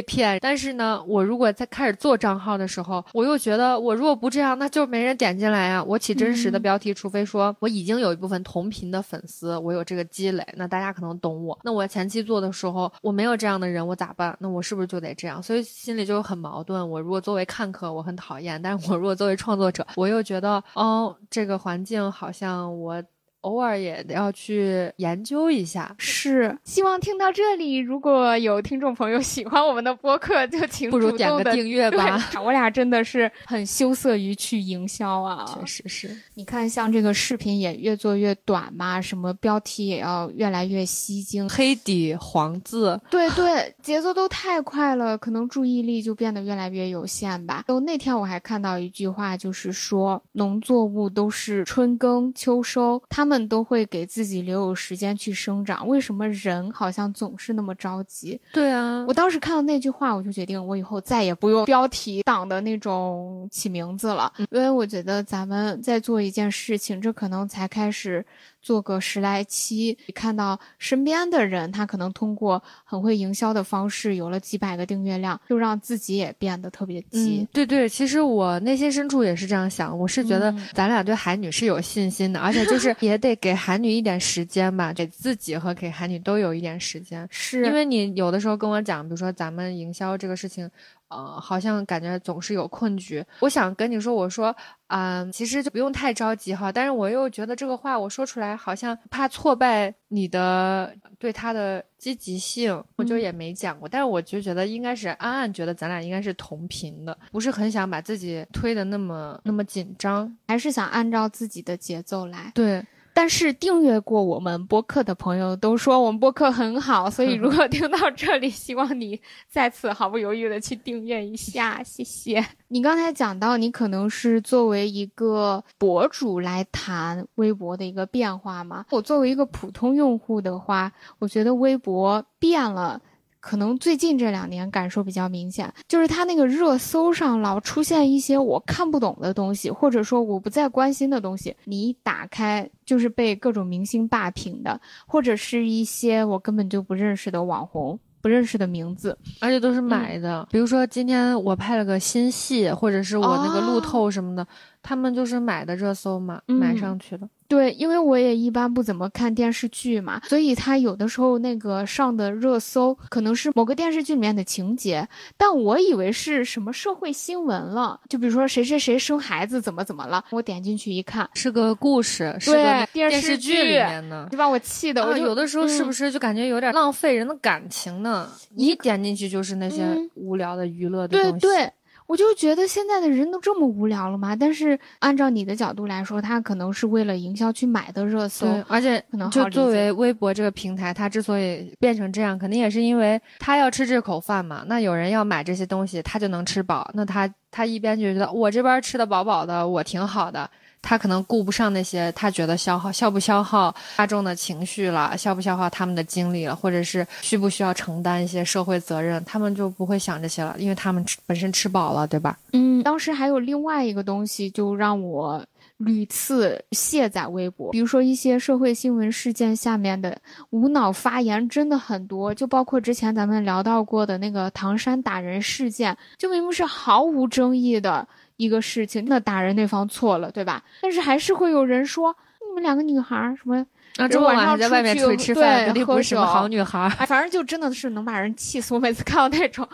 骗。但是呢，我如果在开始做账号的时候，我又觉得我如果不这样，那就没人点进来呀。我起真实的标题，除非说我已经有一部分同频的粉丝，我有这个积累，那大家可能懂我。那我前期做的时候，我没有这样的人，我咋办？那我是不是就得这样？所以心里就很矛盾。我如果作为看客，我很讨厌；但是我如果作为创作者，我又觉得，哦，这个环境好像我。偶尔也要去研究一下，是希望听到这里，如果有听众朋友 喜欢我们的播客，就请不如点个订阅吧。我俩真的是很羞涩于去营销啊，确实是。你看，像这个视频也越做越短嘛，什么标题也要越来越吸睛，黑底黄字，对对，节奏都太快了，可能注意力就变得越来越有限吧。就那天我还看到一句话，就是说农作物都是春耕秋收，他们。们都会给自己留有时间去生长，为什么人好像总是那么着急？对啊，我当时看到那句话，我就决定我以后再也不用标题党的那种起名字了，因为我觉得咱们在做一件事情，这可能才开始。做个十来期，看到身边的人，他可能通过很会营销的方式，有了几百个订阅量，就让自己也变得特别急。对对，其实我内心深处也是这样想，我是觉得咱俩对韩女是有信心的，而且就是 也得给韩女一点时间吧，给自己和给韩女都有一点时间。是因为你有的时候跟我讲，比如说咱们营销这个事情。呃，好像感觉总是有困局。我想跟你说，我说，嗯，其实就不用太着急哈。但是我又觉得这个话我说出来，好像怕挫败你的对他的积极性，我就也没讲过。但是我就觉得应该是安安觉得咱俩应该是同频的，不是很想把自己推的那么那么紧张，还是想按照自己的节奏来。对。但是订阅过我们播客的朋友都说我们播客很好，所以 如果听到这里，希望你再次毫不犹豫的去订阅一下，谢谢。你刚才讲到，你可能是作为一个博主来谈微博的一个变化嘛？我作为一个普通用户的话，我觉得微博变了。可能最近这两年感受比较明显，就是它那个热搜上老出现一些我看不懂的东西，或者说我不再关心的东西。你一打开就是被各种明星霸屏的，或者是一些我根本就不认识的网红、不认识的名字，而且都是买的。比如说今天我拍了个新戏，或者是我那个路透什么的，他们就是买的热搜嘛，买上去的。对，因为我也一般不怎么看电视剧嘛，所以他有的时候那个上的热搜可能是某个电视剧里面的情节，但我以为是什么社会新闻了，就比如说谁谁谁生孩子怎么怎么了，我点进去一看是个故事，是个，电视剧里面的，就把我气的，我有的时候是不是就感觉有点浪费人的感情呢？一点进去就是那些无聊的娱乐的东西。对对。我就觉得现在的人都这么无聊了吗？但是按照你的角度来说，他可能是为了营销去买的热搜，而且可能就作为微博这个平台，它之所以变成这样，肯定也是因为他要吃这口饭嘛。那有人要买这些东西，他就能吃饱。那他他一边就觉得我这边吃的饱饱的，我挺好的。他可能顾不上那些，他觉得消耗消不消耗大众的情绪了，消不消耗他们的精力了，或者是需不需要承担一些社会责任，他们就不会想这些了，因为他们吃本身吃饱了，对吧？嗯，当时还有另外一个东西，就让我屡次卸载微博，比如说一些社会新闻事件下面的无脑发言真的很多，就包括之前咱们聊到过的那个唐山打人事件，就明明是毫无争议的。一个事情，那打人那方错了，对吧？但是还是会有人说你们两个女孩什么，啊，这晚上在外面出去吃饭，肯定不是什么好女孩。哎，反正就真的是能把人气死。我每次看到那种，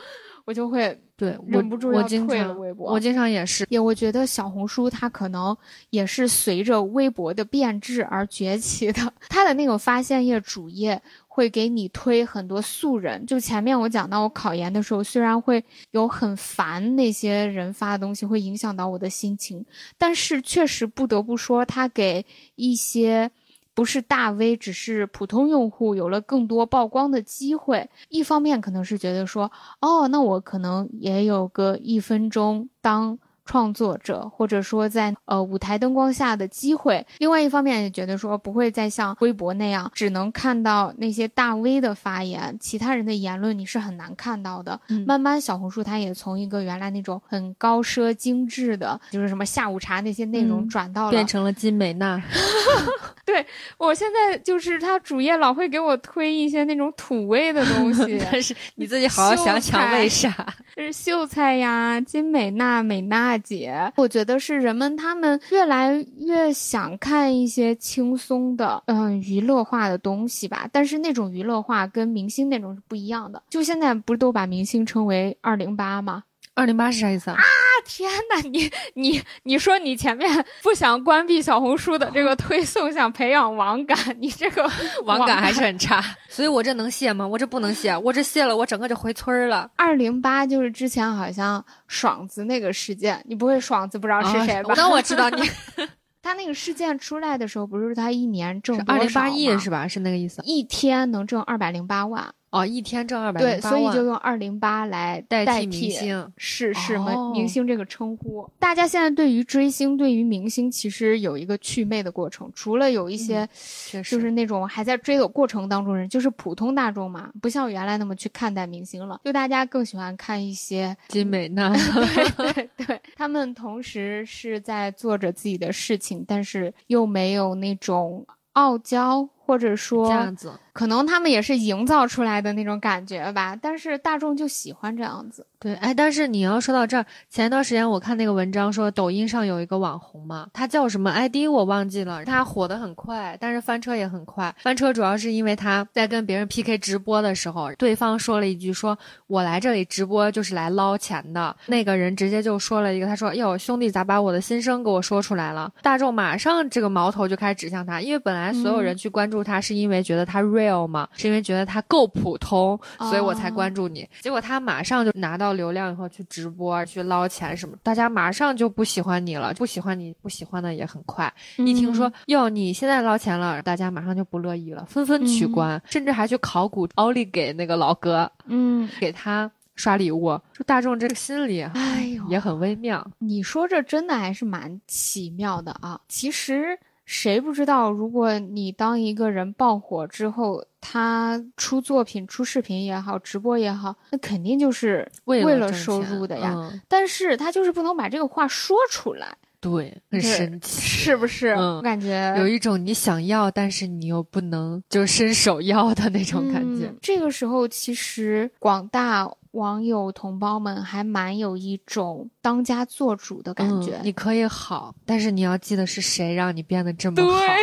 我就会对忍不住要退了微博。我经常也是，也我觉得小红书它可能也是随着微博的变质而崛起的。它的那个发现页主页。会给你推很多素人，就前面我讲到我考研的时候，虽然会有很烦那些人发的东西，会影响到我的心情，但是确实不得不说，他给一些不是大 V，只是普通用户有了更多曝光的机会。一方面可能是觉得说，哦，那我可能也有个一分钟当。创作者，或者说在呃舞台灯光下的机会。另外一方面也觉得说不会再像微博那样，只能看到那些大 V 的发言，其他人的言论你是很难看到的。嗯慢慢小红书它也从一个原来那种很高奢精致的，就是什么下午茶那些内容嗯转到了变成了金美娜，对我现在就是它主页老会给我推一些那种土味的东西，但是你自己好好想想为啥？就是秀才呀、金美娜、美娜姐，我觉得是人们他们越来越想看一些轻松的，嗯、娱乐化的东西吧。但是那种娱乐化跟明星那种是不一样的。就现在不是都把明星称为二零八吗？二零八是啥意思啊？啊天呐，你你你说你前面不想关闭小红书的这个推送，想培养网感，你这个 网感还是很差，所以我这能卸吗？我这不能卸，我这卸了，我整个就回村儿了。二零八就是之前好像爽子那个事件，你不会爽子不知道是谁吧？啊那我知道你 他那个事件出来的时候，不是他一年挣二少零八亿是吧？是那个意思。一天能挣二百零八万，哦，一天挣二百对，所以就，用二零八来代替替明星。是是明、哦明星这个称呼。大家现在对于追星、对于明星，其实有一个祛魅的过程。除了有一些，就是那种还在追的过程当中人，就是普通大众嘛，不像原来那么去看待明星了。就大家更喜欢看一些金美娜。对对，他们同时是在做着自己的事情，但是又没有那种傲娇，或者这说样子，可能他们也是营造出来的那种感觉吧。但是大众就喜欢这样子。对，哎，但是你要说到这儿，前一段时间我看那个文章说，抖音上有一个网红嘛，他叫什么 ID 我忘记了，他火得很快，但是翻车也很快。翻车主要是因为他在跟别人 PK 直播的时候，对方说了一句说，我来这里直播就是来捞钱的。那个人直接就说了一个，他说，哟，兄弟咋把我的心声给我说出来了？大众马上这个矛头就开始指向他，因为本来所有人去关注他是因为觉得他 real 吗，是因为觉得他够普通，所以我才哦关注你。结果他马上就拿到流量以后去直播去捞钱什么，大家马上就不喜欢你了，不喜欢你不喜欢的也很快。一听说哟你现在捞钱了，大家马上就不乐意了，纷纷取关，甚至还去考古奥利给那个老哥，嗯，给他刷礼物。就大众这个心理啊哎呦，也很微妙。你说这真的还是蛮奇妙的啊！其实谁不知道，如果你当一个人爆火之后，他出作品、出视频也好，直播也好，那肯定就是为为了收入的呀。嗯但是他就是不能把这个话说出来，对，很神奇。是不是？嗯我感觉有一种你想要，但是你又不能就伸手要的那种感觉。嗯这个时候，其实广大网友同胞们还蛮有一种当家做主的感觉。嗯，你可以好，但是你要记得是谁让你变得这么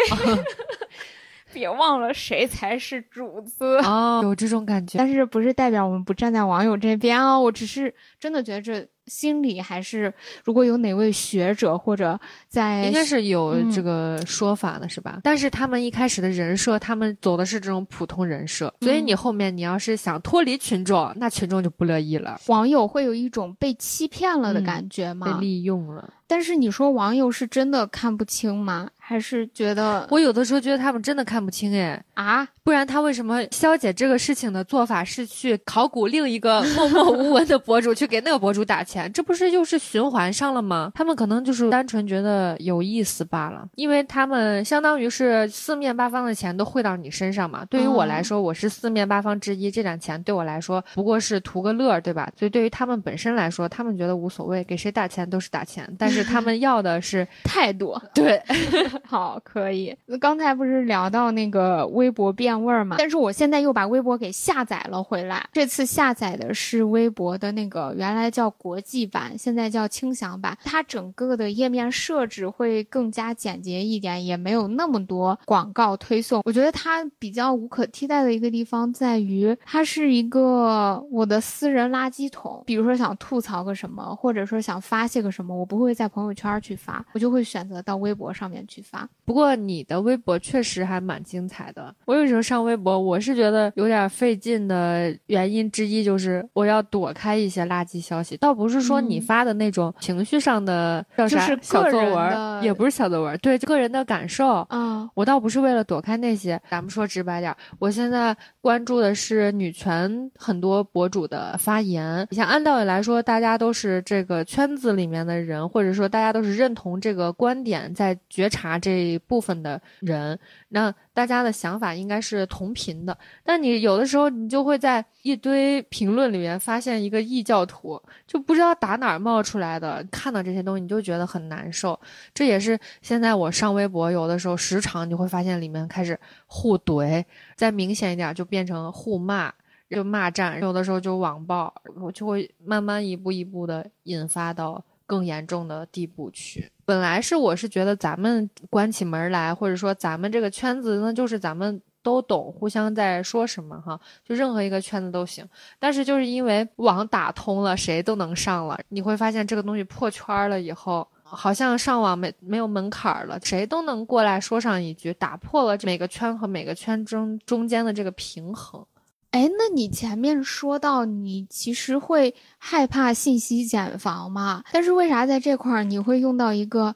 好。别忘了谁才是主子。哦，有这种感觉。但是不是代表我们不站在网友这边哦？我只是真的觉得这心里还是，如果有哪位学者或者在应该是有嗯这个说法的，是吧？但是他们一开始的人设，他们走的是这种普通人设，所以你后面你要是想脱离群众，那群众就不乐意了，网友会有一种被欺骗了的嗯感觉吗被？利用了。但是你说网友是真的看不清吗？还是觉得我有的时候觉得他们真的看不清哎。啊？不然他为什么肖姐这个事情的做法是去考古另一个默默无闻的博主，去给那个博主打钱？这不是又是循环上了吗？他们可能就是单纯觉得有意思罢了，因为他们相当于是四面八方的钱都汇到你身上嘛。对于我来说，我是四面八方之一，这点钱对我来说不过是图个乐儿，对吧？所以对于他们本身来说，他们觉得无所谓，给谁打钱都是打钱，但是他们要的是 态度 对，好，可以。刚才不是聊到那个微博变味儿嘛？但是我现在又把微博给下载了回来。这次下载的是微博的那个原来叫国际版，现在叫轻享版。它整个的页面设置会更加简洁一点，也没有那么多广告推送。我觉得它比较无可替代的一个地方在于，它是一个我的私人垃圾桶。比如说想吐槽个什么，或者说想发泄个什么，我不会在在朋友圈去发，我就会选择到微博上面去发。不过你的微博确实还蛮精彩的。我有时候上微博，我是觉得有点费劲的原因之一就是我要躲开一些垃圾消息，倒不是说你发的那种情绪上的叫啥就是小作文，也不是小作文，对个人的感受。嗯我倒不是为了躲开那些，咱们说直白点，我现在关注的是女权很多博主的发言。你像按道理来说，大家都是这个圈子里面的人，或者说大家都是认同这个观点，在觉察这一部分的人，那大家的想法应该是同频的。但你有的时候，你就会在一堆评论里面发现一个异教徒，就不知道打哪儿冒出来的，看到这些东西你就觉得很难受。这也是现在我上微博，有的时候时常你会发现里面开始互怼，再明显一点就变成互骂，就骂战，有的时候就网暴，我就会慢慢一步一步的引发到更严重的地步去。本来是我是觉得咱们关起门来，或者说咱们这个圈子，那就是咱们。都懂互相在说什么哈，就任何一个圈子都行。但是就是因为网打通了，谁都能上了，你会发现这个东西破圈了以后，好像上网没没有门槛了，谁都能过来说上一句，打破了每个圈和每个圈中中间的这个平衡。哎，那你前面说到你其实会害怕信息茧房嘛？但是为啥在这块儿你会用到一个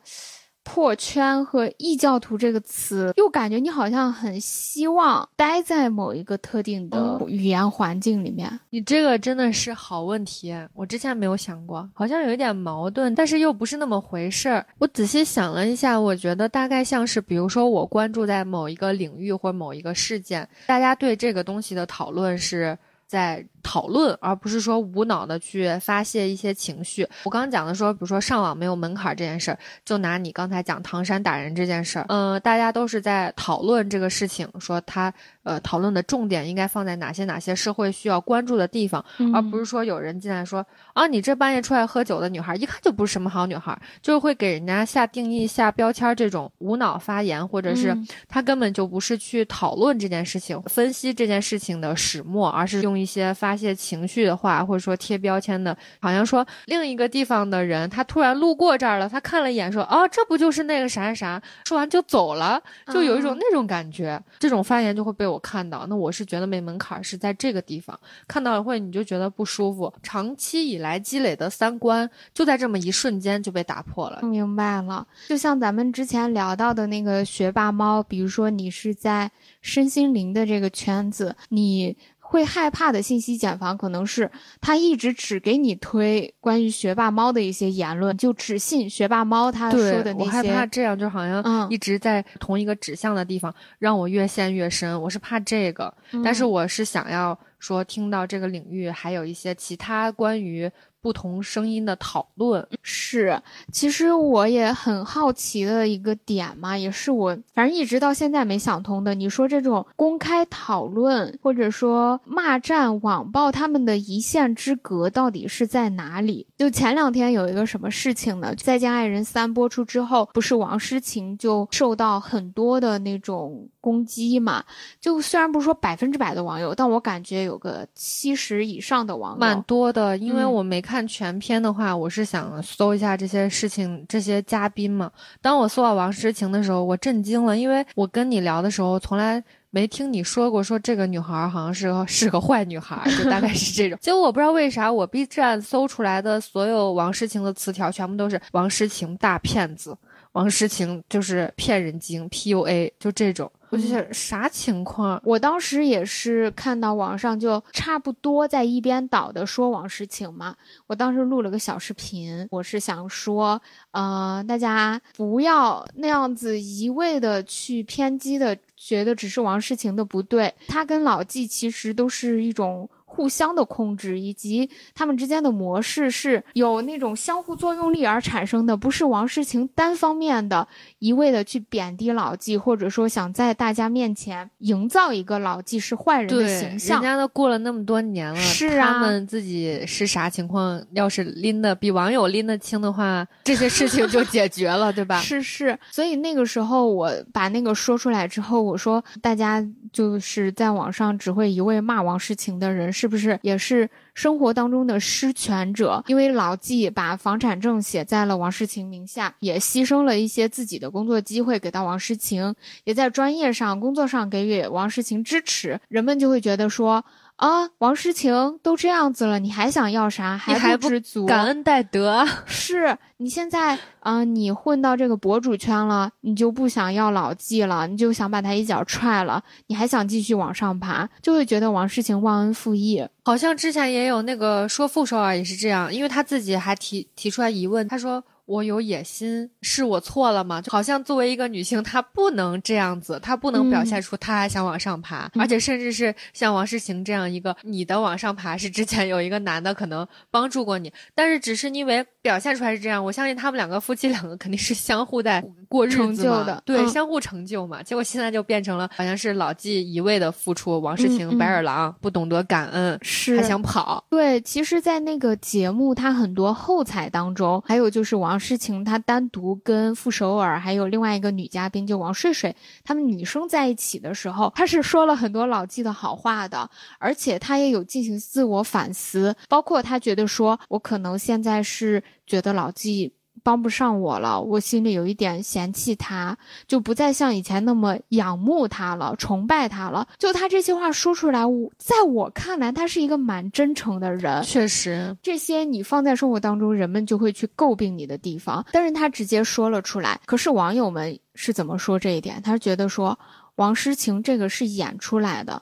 破圈和异教徒这个词？又感觉你好像很希望待在某一个特定的语言环境里面。你这个真的是好问题，我之前没有想过，好像有一点矛盾，但是又不是那么回事儿。我仔细想了一下，我觉得大概像是，比如说我关注在某一个领域或某一个事件，大家对这个东西的讨论是在讨论，而不是说无脑的去发泄一些情绪。我刚刚讲的说，比如说上网没有门槛这件事儿，就拿你刚才讲唐山打人这件事儿，嗯、大家都是在讨论这个事情，说他呃讨论的重点应该放在哪些哪些社会需要关注的地方，而不是说有人进来说啊，你这半夜出来喝酒的女孩，一看就不是什么好女孩，就是会给人家下定义、下标签儿这种无脑发言，或者是嗯他根本就不是去讨论这件事情、分析这件事情的始末，而是用一些发泄情绪的话，或者说贴标签的，好像说另一个地方的人，他突然路过这儿了，他看了一眼说，哦，这不就是那个啥啥啥，说完就走了，就有一种嗯那种感觉。这种发言就会被我看到，那我是觉得没门槛儿是在这个地方看到了会，你就觉得不舒服，长期以来积累的三观就在这么一瞬间就被打破了。明白了，就像咱们之前聊到的那个学霸猫，比如说你是在身心灵的这个圈子，你会害怕的信息茧房，可能是他一直只给你推关于学霸猫的一些言论，就只信学霸猫他说的那些我害怕。这样，就好像嗯一直在同一个指向的地方，让我越陷越深。我是怕这个，但是嗯我是想要说，听到这个领域还有一些其他关于不同声音的讨论。是，其实我也很好奇的一个点嘛，也是我反正一直到现在没想通的。你说这种公开讨论或者说骂战、网暴，他们的一线之隔到底是在哪里？就前两天有一个什么事情呢？《再见爱人三》播出之后，不是王诗晴就受到很多的那种攻击嘛？就虽然不是说百分之百的网友，但我感觉有个七十以上的网友，蛮多的，因为嗯我没看看全篇的话，我是想搜一下这些事情、这些嘉宾嘛。当我搜到王诗晴的时候，我震惊了，因为我跟你聊的时候，从来没听你说过说这个女孩好像是个 是个坏女孩，就大概是这种。结果我不知道为啥，我 B 站搜出来的所有王诗晴的词条，全部都是王诗晴大骗子，王诗晴就是骗人精，PUA，就这种。我就想啥情况？我当时也是看到网上就差不多在一边倒的说王诗晴嘛，我当时录了个小视频，我是想说，呃，大家不要那样子一味的去偏激的觉得只是王诗晴的不对，她跟老纪其实都是一种。互相的控制以及他们之间的模式是有那种相互作用力而产生的，不是王诗晴单方面的一味的去贬低老纪，或者说想在大家面前营造一个老纪是坏人的，形象。人家都过了那么多年了，是啊他们自己是啥情况？要是拎的比网友拎得清的话，这些事情就解决了，对吧？是是，所以那个时候我把那个说出来之后，我说大家就是在网上只会一味骂王诗晴的人是不是也是生活当中的失权者？因为老纪把房产证写在了王诗晴名下，也牺牲了一些自己的工作机会给到王诗晴，也在专业上、工作上给予王诗晴支持。人们就会觉得说。啊，王诗晴都这样子了，你还想要啥？还不知足？感恩戴德是你现在啊，你混到这个博主圈了，你就不想要老纪了，你就想把他一脚踹了，你还想继续往上爬，就会觉得王诗晴忘恩负义。好像之前也有那个说傅首尔也是这样，因为他自己还提提出来疑问，他说。我有野心，是我错了吗？就好像作为一个女性，她不能这样子，她不能表现出她还想往上爬，而且甚至是像王诗晴这样一个，你的往上爬是之前有一个男的可能帮助过你，但是只是因为表现出来是这样，我相信他们两个夫妻两个肯定是相互在 过日子的，对，相互成就嘛。结果现在就变成了好像是老纪一味的付出，王诗晴白眼狼，不懂得感恩，是还想跑。对，其实，在那个节目，他很多后采当中，还有就是王。事情他单独跟傅首尔还有另外一个女嘉宾就王睡睡他们女生在一起的时候，她是说了很多老纪的好话的，而且她也有进行自我反思，包括她觉得说我可能现在是觉得老纪。帮不上我了，我心里有一点嫌弃他，就不再像以前那么仰慕他了，崇拜他了。就他这些话说出来，我在我看来，他是一个蛮真诚的人。确实，这些你放在生活当中，人们就会去诟病你的地方，但是他直接说了出来。可是网友们是怎么说这一点？他觉得说王诗晴这个是演出来的。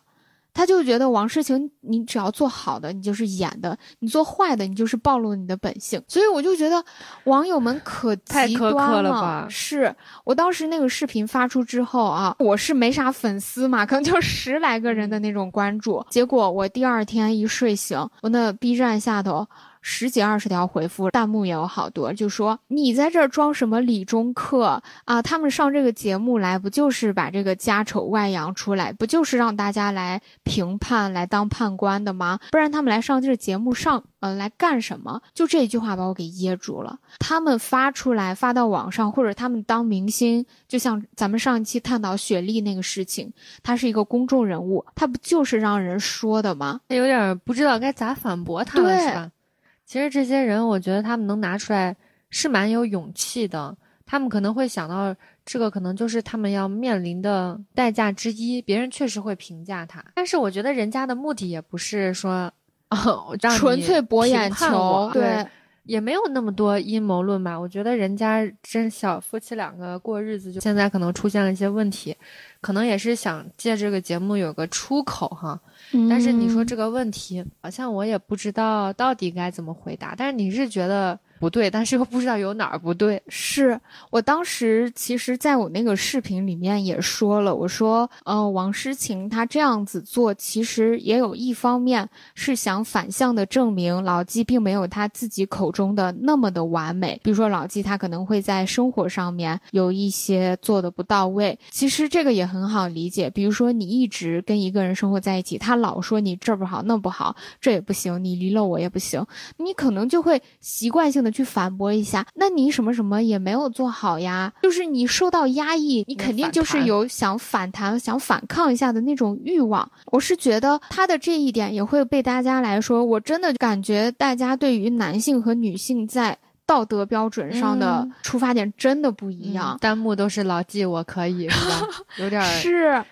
他就觉得王诗晴，你只要做好的，你就是演的；你做坏的，你就是暴露你的本性。所以我就觉得网友们可极端了吧？是我当时那个视频发出之后啊，我是没啥粉丝嘛，可能就十来个人的那种关注。结果我第二天一睡醒，我那 B 站下头。十几二十条回复，弹幕也有好多，就说你在这儿装什么理中客啊？他们上这个节目来，不就是把这个家丑外扬出来，不就是让大家来评判、来当判官的吗？不然他们来上这个节目上，呃，来干什么？就这句话把我给噎住了。他们发出来发到网上，或者他们当明星，就像咱们上一期探讨雪莉那个事情，他是一个公众人物，他不就是让人说的吗？有点不知道该咋反驳他了，是吧？其实这些人，我觉得他们能拿出来是蛮有勇气的。他们可能会想到，这个可能就是他们要面临的代价之一。别人确实会评价他，但是我觉得人家的目的也不是说，哦，纯粹博眼球，对，也没有那么多阴谋论吧。我觉得人家真小夫妻两个过日子，就现在可能出现了一些问题，可能也是想借这个节目有个出口哈。但是你说这个问题，好像我也不知道到底该怎么回答。但是你是觉得？不对，但是又不知道有哪儿不对。是我当时其实在我那个视频里面也说了，我说，呃，王诗晴她这样子做，其实也有一方面是想反向的证明老纪并没有他自己口中的那么的完美。比如说老纪他可能会在生活上面有一些做的不到位，其实这个也很好理解。比如说你一直跟一个人生活在一起，他老说你这不好那不好，这也不行，你离了我也不行，你可能就会习惯性的。去反驳一下，那你什么什么也没有做好呀？就是你受到压抑，你肯定就是有想反弹、想反抗一下的那种欲望。我是觉得他的这一点也会被大家来说，我真的感觉大家对于男性和女性在道德标准上的出发点真的不一样。弹幕都是老纪，我可以是吧？有点 是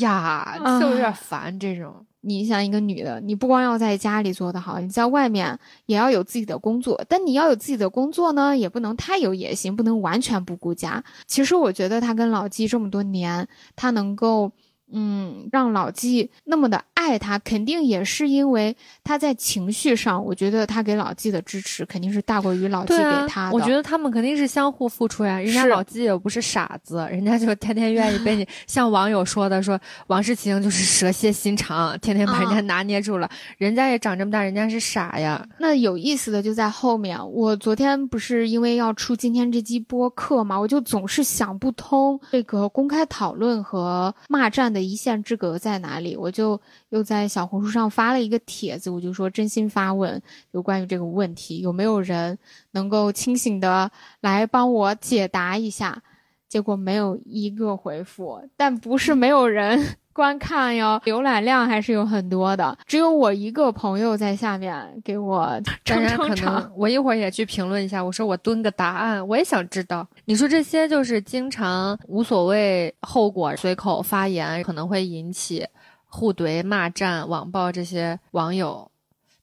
呀，就有点烦这种。你像一个女的，你不光要在家里做得好，你在外面也要有自己的工作。但你要有自己的工作呢，也不能太有野心，不能完全不顾家。其实我觉得他跟老纪这么多年，他能够。嗯，让老纪那么的爱他，肯定也是因为他在情绪上，我觉得他给老纪的支持肯定是大过于老纪给他的。我觉得他们肯定是相互付出呀。人家老纪也不是傻子，人家就天天愿意被你 像网友说的，说王诗晴就是蛇蝎心肠，天天把人家拿捏住了。人家也长这么大，人家是傻呀。那有意思的就在后面。我昨天不是因为要出今天这期播客嘛，我就总是想不通这个公开讨论和骂战的。一线之隔在哪里？我就又在小红书上发了一个帖子，我就说真心发问，有关于这个问题，有没有人能够清醒的来帮我解答一下？结果没有一个回复，但不是没有人观看哟，浏览量还是有很多的。只有我一个朋友在下面给我撑撑场。我一会儿也去评论一下，我说我蹲个答案，我也想知道。你说这些就是经常无所谓后果，随口发言可能会引起互怼、骂战、网暴这些网友，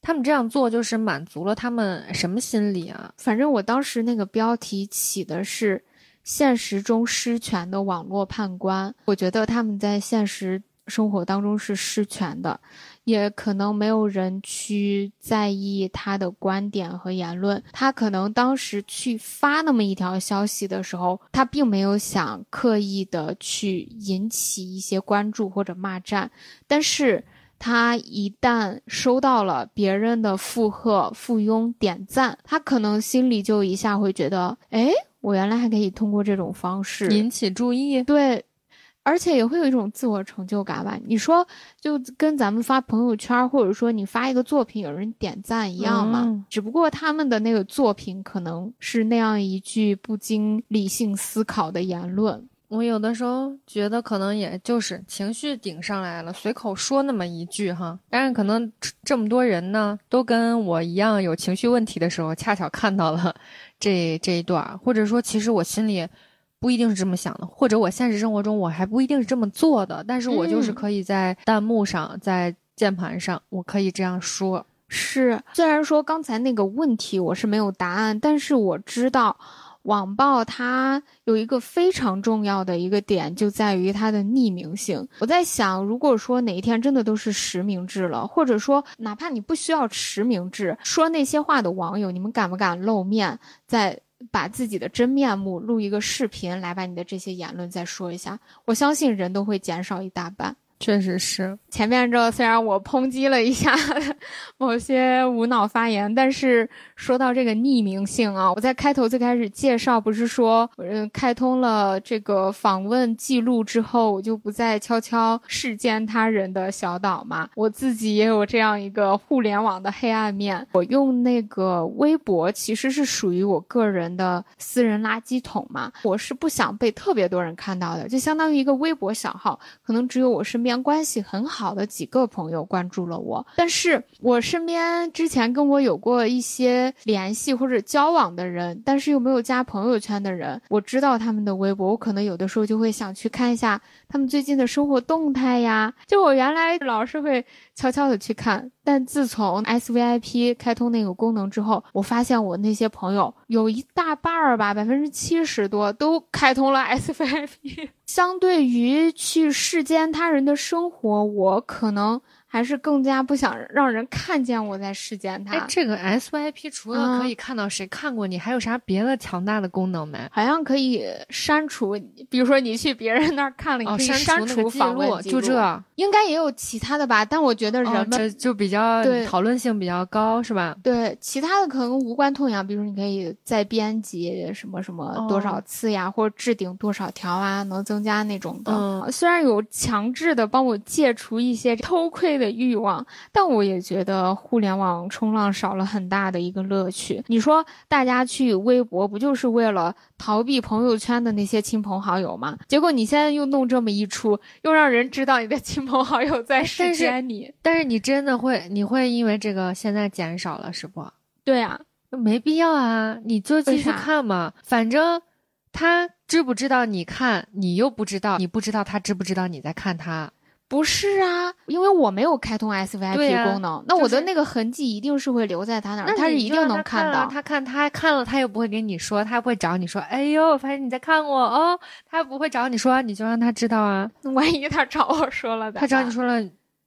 他们这样做就是满足了他们什么心理啊？反正我当时那个标题起的是。现实中失权的网络判官，我觉得他们在现实生活当中是失权的，也可能没有人去在意他的观点和言论。他可能当时去发那么一条消息的时候，他并没有想刻意的去引起一些关注或者骂战，但是他一旦收到了别人的附和、附庸、点赞，他可能心里就一下会觉得，哎。我原来还可以通过这种方式引起注意，对，而且也会有一种自我成就感吧。你说，就跟咱们发朋友圈，或者说你发一个作品有人点赞一样嘛？只不过他们的那个作品可能是那样一句不经理性思考的言论。我有的时候觉得，可能也就是情绪顶上来了，随口说那么一句哈。但是可能这么多人呢，都跟我一样有情绪问题的时候，恰巧看到了。这这一段，或者说，其实我心里不一定是这么想的，或者我现实生活中我还不一定是这么做的，但是我就是可以在弹幕上，在键盘上，我可以这样说。是，虽然说刚才那个问题我是没有答案，但是我知道。网暴它有一个非常重要的一个点，就在于它的匿名性。我在想，如果说哪一天真的都是实名制了，或者说哪怕你不需要实名制，说那些话的网友，你们敢不敢露面，再把自己的真面目录一个视频，来把你的这些言论再说一下？我相信人都会减少一大半。确实是前面这虽然我抨击了一下 某些无脑发言，但是说到这个匿名性啊，我在开头最开始介绍不是说，嗯，开通了这个访问记录之后，我就不再悄悄视奸他人的小岛嘛。我自己也有这样一个互联网的黑暗面，我用那个微博其实是属于我个人的私人垃圾桶嘛，我是不想被特别多人看到的，就相当于一个微博小号，可能只有我身边。关系很好的几个朋友关注了我，但是我身边之前跟我有过一些联系或者交往的人，但是又没有加朋友圈的人，我知道他们的微博，我可能有的时候就会想去看一下他们最近的生活动态呀。就我原来老是会悄悄的去看，但自从 S V I P 开通那个功能之后，我发现我那些朋友有一大半儿吧，百分之七十多都开通了 S V I P。相对于去世间他人的生活，我可能。还是更加不想让人看见我在世间他。哎，这个 S Y P 除了可以看到谁看过你，还有啥别的强大的功能没？好像可以删除，比如说你去别人那儿看了，你可以删除访问记录。就这，应该也有其他的吧？但我觉得人们就比较讨论性比较高，是吧？对，其他的可能无关痛痒，比如你可以再编辑什么什么多少次呀，或者置顶多少条啊，能增加那种的。嗯，虽然有强制的帮我戒除一些偷窥。的欲望，但我也觉得互联网冲浪少了很大的一个乐趣。你说大家去微博不就是为了逃避朋友圈的那些亲朋好友吗？结果你现在又弄这么一出，又让人知道你的亲朋好友在视奸你。但是你真的会，你会因为这个现在减少了是不？对啊，没必要啊，你就继续看嘛，反正他知不知道你看，你又不知道，你不知道他知不知道你在看他。不是啊，因为我没有开通 S V I P 功能，那我的那个痕迹一定是会留在他那儿，他是一定能看到。他看他看了，他又不会跟你说，他不会找你说，哎呦，发现你在看我哦，他又不会找你说，你就让他知道啊。万一他找我说了，他找你说了。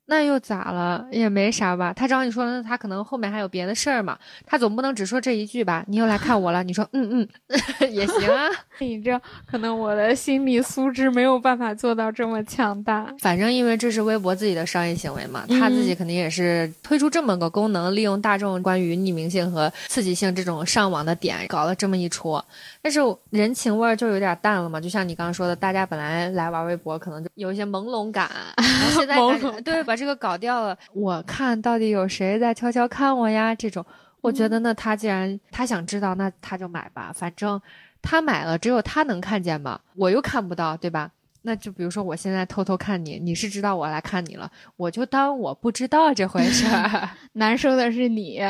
那又咋了？也没啥吧。他找你说，那他可能后面还有别的事儿嘛。他总不能只说这一句吧？你又来看我了，你说嗯嗯 也行啊。你这可能我的心理素质没有办法做到这么强大。反正因为这是微博自己的商业行为嘛，他自己肯定也是推出这么个功能，利用大众关于匿名性和刺激性这种上网的点，搞了这么一出。但是人情味儿就有点淡了嘛。就像你刚刚说的，大家本来来玩微博，可能就有一些朦胧感，现在对把这个搞掉了。我看到底有谁在悄悄看我呀？这种，我觉得那他既然他想知道，那他就买吧。反正他买了，只有他能看见嘛，我又看不到，对吧？那就比如说我现在偷偷看你，你是知道我来看你了，我就当我不知道这回事儿。难受的是你，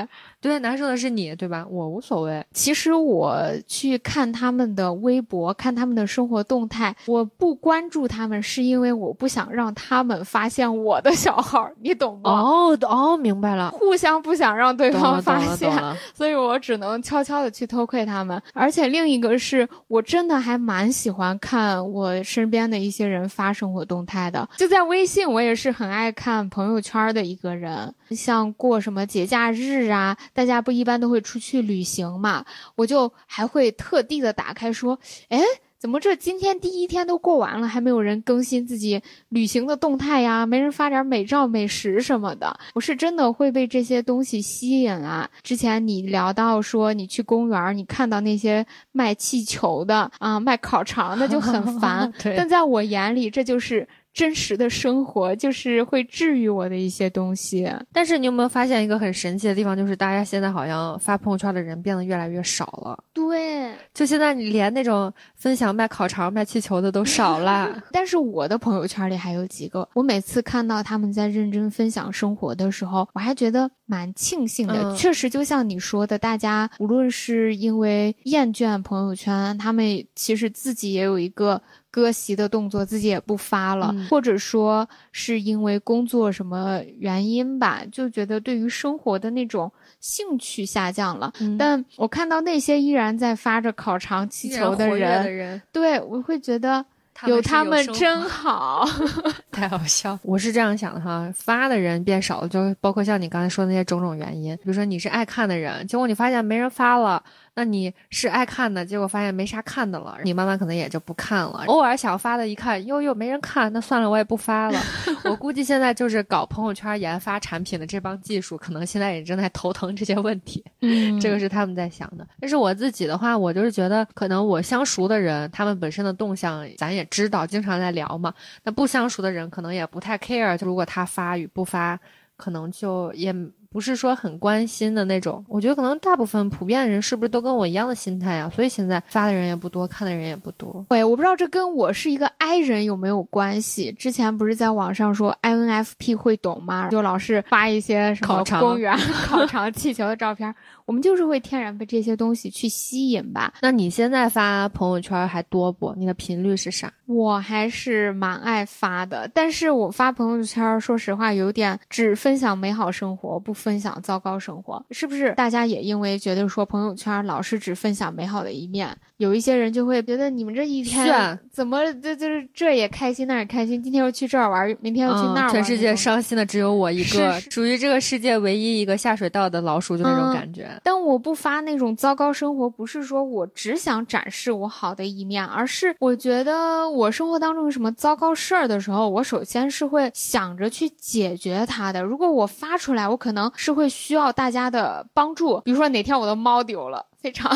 对，难受的是你，对吧？我无所谓。其实我去看他们的微博，看他们的生活动态，我不关注他们，是因为我不想让他们发现我的小号，你懂吗？哦哦，明白了，互相不想让对方发现，所以我只能悄悄的去偷窥他们。而且另一个是我真的还蛮喜欢看我身边的一些人发生活动态的，就在微信，我也是很爱看朋友圈的一个人。像过什么节假日啊，大家不一般都会出去旅行嘛，我就还会特地的打开说，哎。怎么这今天第一天都过完了，还没有人更新自己旅行的动态呀？没人发点美照、美食什么的？我是真的会被这些东西吸引啊！之前你聊到说你去公园，你看到那些卖气球的啊、卖烤肠的就很 烦但在我眼里，这就是真实的生活，就是会治愈我的一些东西。但是你有没有发现一个很神奇的地方，就是大家现在好像发朋友圈的人变得越来越少了。对，就现在你连那种分享卖烤肠、卖气球的都少了。但是我的朋友圈里还有几个，我每次看到他们在认真分享生活的时候，我还觉得蛮庆幸的。嗯确实，就像你说的，大家无论是因为厌倦朋友圈，他们其实自己也有一个割席的动作，自己也不发了，嗯或者说是因为工作什么原因吧，就觉得对于生活的那种兴趣下降了。嗯但我看到那些依然在发着烤肠、气球的人，人，对我会觉得。他有他们真好，太好笑。我是这样想的哈，发的人变少了，就包括像你刚才说的那些种种原因，比如说你是爱看的人，结果你发现没人发了。那你是爱看的，结果发现没啥看的了，你慢慢可能也就不看了。偶尔想发的，一看哟哟没人看，那算了，我也不发了。我估计现在就是搞朋友圈研发产品的这帮技术，可能现在也正在头疼这些问题。嗯这个是他们在想的。但是我自己的话，我就是觉得，可能我相熟的人，他们本身的动向咱也知道，经常在聊嘛。那不相熟的人，可能也不太 care，就如果他发与不发，可能就也不是说很关心的那种。我觉得可能大部分普遍人是不是都跟我一样的心态啊？所以现在发的人也不多，看的人也不多。对，我不知道这跟我是一个 I 人有没有关系。之前不是在网上说 INFP 会懂吗？就老是发一些什么公园烤肠、气球的照片，我们就是会天然被这些东西去吸引吧。那你现在发朋友圈还多不？你的频率是啥？我还是蛮爱发的，但是我发朋友圈，说实话有点只分享美好生活，不分享糟糕生活，是不是？大家也因为觉得说朋友圈老是只分享美好的一面，有一些人就会觉得你们这一天怎么这就是这也开心那也开心，今天又去这儿玩，明天又去那儿玩，嗯全世界伤心的只有我一个，属于这个世界唯一一个下水道的老鼠，就那种嗯感觉。但我不发那种糟糕生活，不是说我只想展示我好的一面，而是我觉得我生活当中有什么糟糕事儿的时候，我首先是会想着去解决它的。如果我发出来，我可能是会需要大家的帮助，比如说哪天我的猫丢了。非常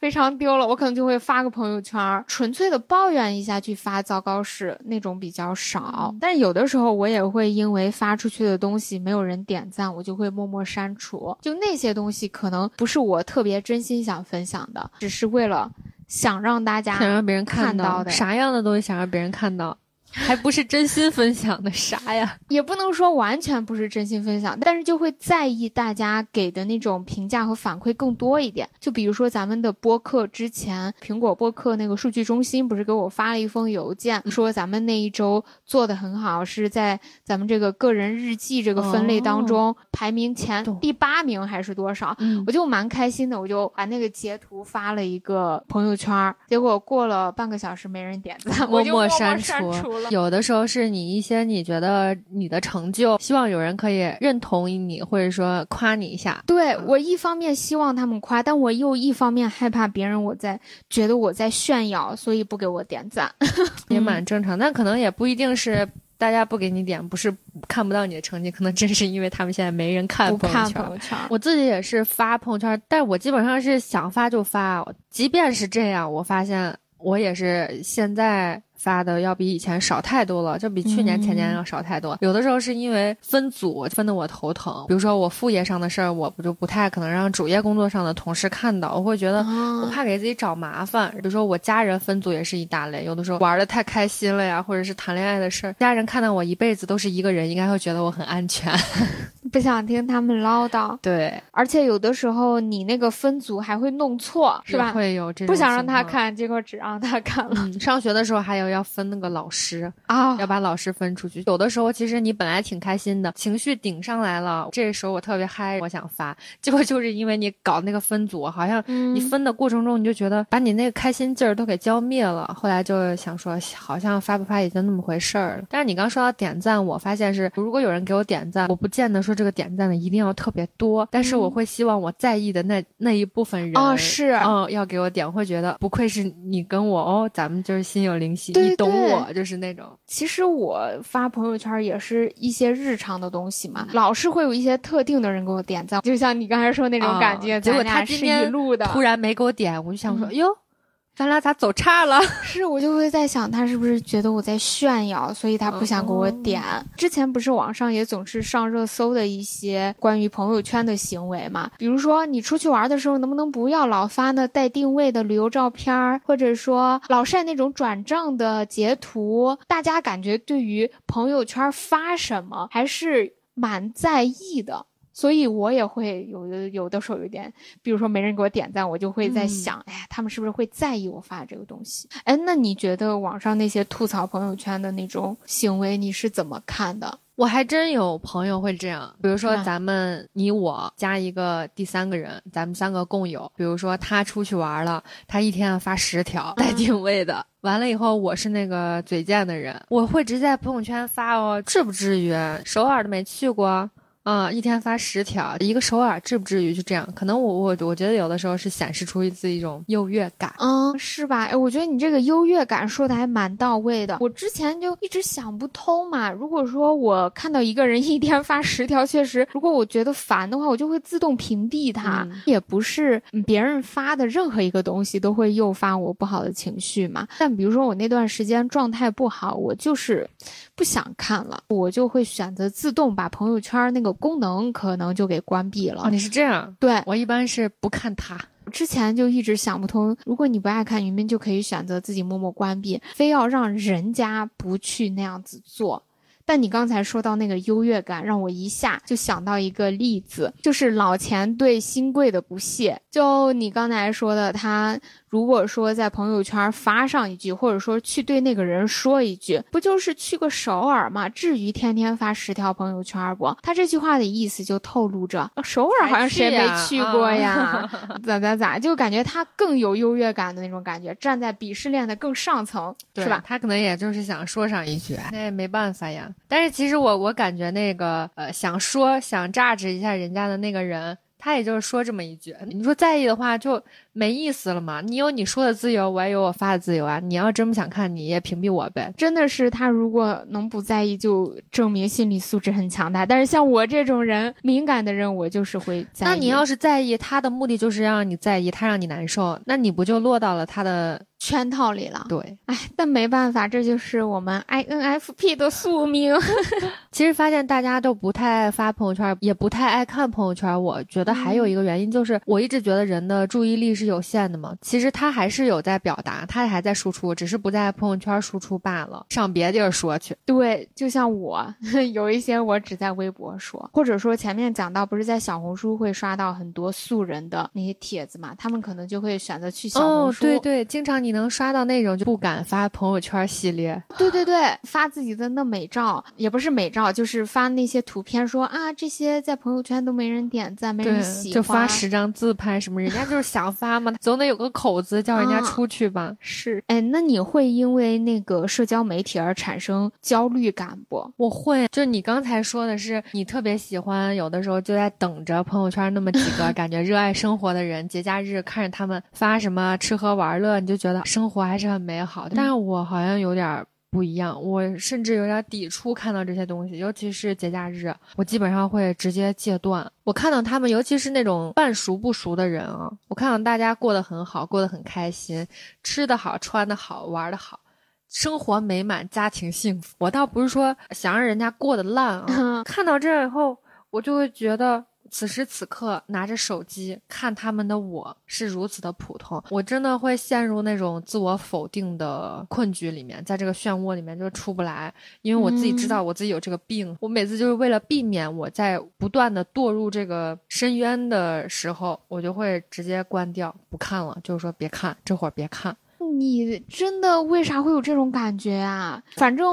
非常丢了，我可能就会发个朋友圈，纯粹的抱怨一下，去发糟糕事那种比较少。但是有的时候我也会因为发出去的东西没有人点赞，我就会默默删除。就那些东西可能不是我特别真心想分享的，只是为了想让大家想让别人看到的啥样的东西想让别人看到，还不是真心分享的啥呀？也不能说完全不是真心分享，但是就会在意大家给的那种评价和反馈更多一点。就比如说咱们的播客之前，苹果播客那个数据中心不是给我发了一封邮件，说咱们那一周做的很好，是在咱们这个个人日记这个分类当中、排名前第八名还是多少？嗯我就蛮开心的，我就把那个截图发了一个朋友圈儿，结果过了半个小时没人点赞，我就默删删除了。有的时候是你一些你觉得你的成就，希望有人可以认同你，或者说夸你一下。对我一方面希望他们夸，但我又一方面害怕别人我在觉得我在炫耀，所以不给我点赞。也蛮正常，但可能也不一定是大家不给你点，不是看不到你的成绩，可能真是因为他们现在没人看不看朋友圈。朋友圈，我自己也是发朋友圈，但我基本上是想发就发。即便是这样，我发现我也是现在发的要比以前少太多了，就比去年前年要少太多。有的时候是因为分组分的我头疼，比如说我副业上的事儿，我不就不太可能让主业工作上的同事看到，我会觉得我怕给自己找麻烦。比如说我家人分组也是一大类，有的时候玩的太开心了呀，或者是谈恋爱的事儿，家人看到我一辈子都是一个人，应该会觉得我很安全，不想听他们唠叨。对，而且有的时候你那个分组还会弄错，是吧？会有这种不想让他看，结果只让他看了。上学的时候还有要分那个老师啊，要把老师分出去。有的时候其实你本来挺开心的，情绪顶上来了，这时候我特别嗨，我想发，结果就是因为你搞那个分组，好像你分的过程中你就觉得把你那个开心劲儿都给浇灭了。后来就想说，好像发不发也就那么回事儿了。但是你刚说到点赞，我发现是如果有人给我点赞，我不见得说这个点赞的一定要特别多，但是我会希望我在意的那那一部分人哦是嗯要给我点，会觉得不愧是你跟我哦，咱们就是心有灵犀，你懂我就是那种。其实我发朋友圈也是一些日常的东西嘛，老是会有一些特定的人给我点赞，就像你刚才说那种感觉。结果他今天突然没给我点，我就想说哟。咱俩咋走岔了？是我就会在想，他是不是觉得我在炫耀，所以他不想给我点。之前不是网上也总是上热搜的一些关于朋友圈的行为嘛？比如说你出去玩的时候，能不能不要老发那带定位的旅游照片儿，或者说老晒那种转账的截图？大家感觉对于朋友圈发什么还是蛮在意的。所以我也会有的，有的时候有点，比如说没人给我点赞，我就会在想，哎呀，他们是不是会在意我发的这个东西？哎，那你觉得网上那些吐槽朋友圈的那种行为，你是怎么看的？我还真有朋友会这样，比如说咱们你我加一个第三个人，咱们三个共有，比如说他出去玩了，他一天发十条带定位的，完了以后我是那个嘴贱的人，我会直接在朋友圈发哦，至不至于，首尔都没去过。嗯，一天发十条，一个首尔至不至于就这样。可能我我我觉得有的时候是显示出自己一种优越感，嗯，是吧？哎，我觉得你这个优越感说的还蛮到位的。我之前就一直想不通嘛。如果说我看到一个人 一天发十条，确实，如果我觉得烦的话，我就会自动屏蔽他。也不是别人发的任何一个东西都会诱发我不好的情绪嘛。但比如说我那段时间状态不好，我就是不想看了，我就会选择自动把朋友圈那个。功能可能就给关闭了。你是这样？对我一般是不看它。之前就一直想不通，如果你不爱看，明明就可以选择自己默默关闭，非要让人家不去那样子做。但你刚才说到那个优越感，让我一下就想到一个例子，就是老钱对新贵的不屑。就你刚才说的，他。如果说在朋友圈发上一句，或者说去对那个人说一句，不就是去个首尔吗？至于天天发十条朋友圈不？他这句话的意思就透露着首尔好像谁没去过呀？咋咋咋？就感觉他更有优越感的那种感觉，站在鄙视链的更上层，是吧？他可能也就是想说上一句，那也没办法呀。但是其实我我感觉那个呃，想说想榨汁一下人家的那个人，他也就是说这么一句。你说在意的话就。没意思了嘛？你有你说的自由，我也有我发的自由啊！你要真不想看，你也屏蔽我呗。真的是他如果能不在意，就证明心理素质很强大。但是像我这种人，敏感的人，我就是会在意。那你要是在意，他的目的就是让你在意，他让你难受，那你不就落到了他的圈套里了？对，哎，但没办法，这就是我们 INFP 的宿命。其实发现大家都不太爱发朋友圈，也不太爱看朋友圈。我觉得还有一个原因就是，我一直觉得人的注意力是。有限的嘛，其实他还是有在表达，他还在输出，只是不在朋友圈输出罢了，上别地儿说去。对，就像我 有一些我只在微博说，或者说前面讲到，不是在小红书会刷到很多素人的那些帖子嘛，他们可能就会选择去小红书。哦，对对，经常你能刷到那种就不敢发朋友圈系列。对对对，发自己的那美照，也不是美照，就是发那些图片，说啊这些在朋友圈都没人点赞，没人喜欢，就发十张自拍什么，人家就是想发。总得有个口子叫人家出去吧。是，哎，那你会因为那个社交媒体而产生焦虑感不？我会，就你刚才说的是，你特别喜欢，有的时候就在等着朋友圈那么几个 感觉热爱生活的人，节假日看着他们发什么吃喝玩乐，你就觉得生活还是很美好的。但是我好像有点。不一样，我甚至有点抵触看到这些东西，尤其是节假日，我基本上会直接戒断。我看到他们，尤其是那种半熟不熟的人啊，我看到大家过得很好，过得很开心，吃得好，穿得好，玩得好。生活美满，家庭幸福。我倒不是说想让人家过得烂啊，看到这以后，我就会觉得。此时此刻拿着手机看他们的我是如此的普通，我真的会陷入那种自我否定的困局里面，在这个漩涡里面就出不来，因为我自己知道我自己有这个病。我每次就是为了避免我在不断的堕入这个深渊的时候，我就会直接关掉不看了，就是说别看，这会儿别看。你真的为啥会有这种感觉啊？反正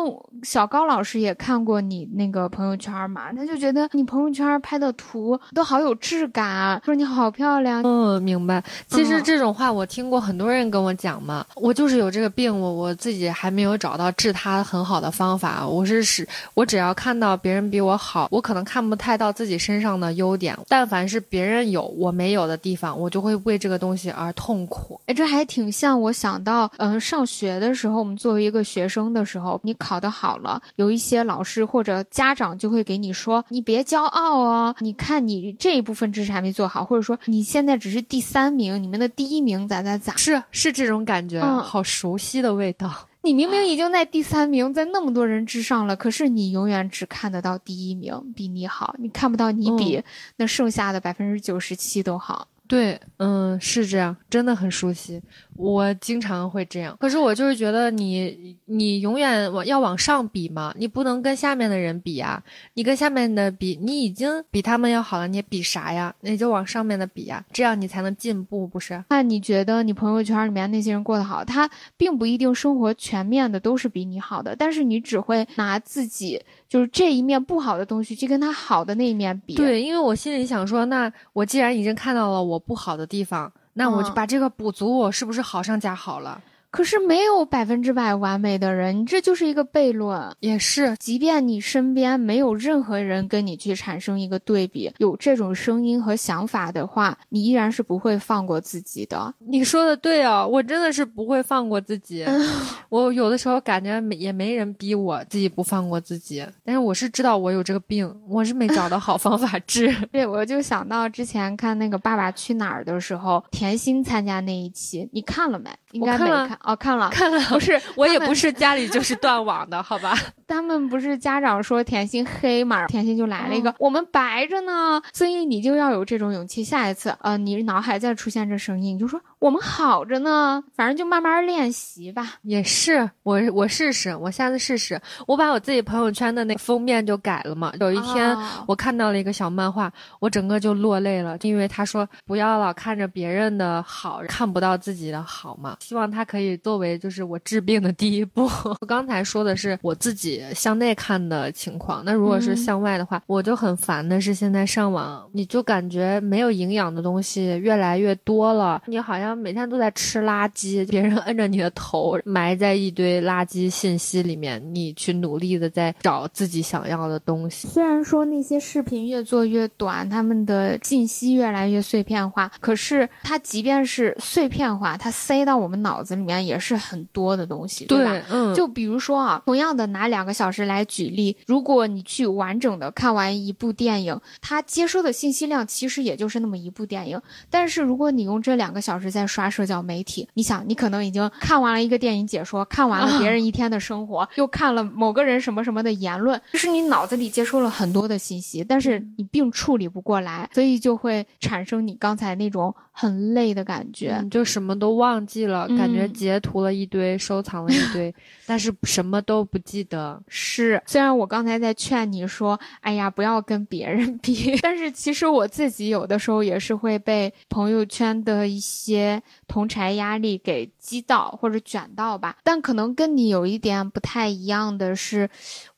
小高老师也看过你那个朋友圈嘛，他就觉得你朋友圈拍的图都好有质感，说你好漂亮。嗯，明白。其实这种话我听过很多人跟我讲嘛，我就是有这个病，我我自己还没有找到治它很好的方法。我是使我只要看到别人比我好，我可能看不太到自己身上的优点。但凡是别人有我没有的地方，我就会为这个东西而痛苦。哎，这还挺像我想到。到嗯，上学的时候，我们作为一个学生的时候，你考得好了，有一些老师或者家长就会给你说：“你别骄傲哦，你看你这一部分知识还没做好，或者说你现在只是第三名，你们的第一名咋咋咋。”是是这种感觉，好熟悉的味道。你明明已经在第三名，在那么多人之上了，可是你永远只看得到第一名比你好，你看不到你比那剩下的百分之九十七都好。对，嗯，是这样，真的很熟悉。我经常会这样，可是我就是觉得你，你永远往要往上比嘛，你不能跟下面的人比啊。你跟下面的比，你已经比他们要好了，你比啥呀？那就往上面的比呀，这样你才能进步，不是？那你觉得你朋友圈里面那些人过得好，他并不一定生活全面的都是比你好的，但是你只会拿自己就是这一面不好的东西去跟他好的那一面比。对，因为我心里想说，那我既然已经看到了我不好的地方。那我就把这个补足，我是不是好上加好了？可是没有百分之百完美的人，你这就是一个悖论。也是，即便你身边没有任何人跟你去产生一个对比，有这种声音和想法的话，你依然是不会放过自己的。你说的对啊，我真的是不会放过自己。我有的时候感觉没也没人逼我自己不放过自己，但是我是知道我有这个病，我是没找到好方法治。对，我就想到之前看那个《爸爸去哪儿》的时候，甜心参加那一期，你看了没？应该没看。哦，看了，看了，不是，我也不是家里就是断网的，好吧？他们不是家长说甜心黑嘛，甜心就来了一个，我们白着呢，所以你就要有这种勇气。下一次，呃，你脑海再出现这声音，你就说。我们好着呢，反正就慢慢练习吧。也是，我我试试，我下次试试。我把我自己朋友圈的那个封面就改了嘛。有一天我看到了一个小漫画，我整个就落泪了，因为他说不要老看着别人的好，看不到自己的好嘛。希望他可以作为就是我治病的第一步。我刚才说的是我自己向内看的情况，那如果是向外的话，我就很烦的是现在上网，你就感觉没有营养的东西越来越多了，你好像。每天都在吃垃圾，别人摁着你的头，埋在一堆垃圾信息里面，你去努力的在找自己想要的东西。虽然说那些视频越做越短，他们的信息越来越碎片化，可是它即便是碎片化，它塞到我们脑子里面也是很多的东西，对吧？嗯。就比如说啊，同样的拿两个小时来举例，如果你去完整的看完一部电影，它接收的信息量其实也就是那么一部电影，但是如果你用这两个小时在刷社交媒体，你想，你可能已经看完了一个电影解说，看完了别人 一天的生活，又看了某个人什么什么的言论，就是你脑子里接收了很多的信息，但是你并处理不过来，所以就会产生你刚才那种很累的感觉，就什么都忘记了，感觉截图了一堆，收藏了一堆，但是什么都不记得。是，虽然我刚才在劝你说，哎呀，不要跟别人比，但是其实我自己有的时候也是会被朋友圈的一些。同柴压力给击到或者卷到吧，但可能跟你有一点不太一样的是，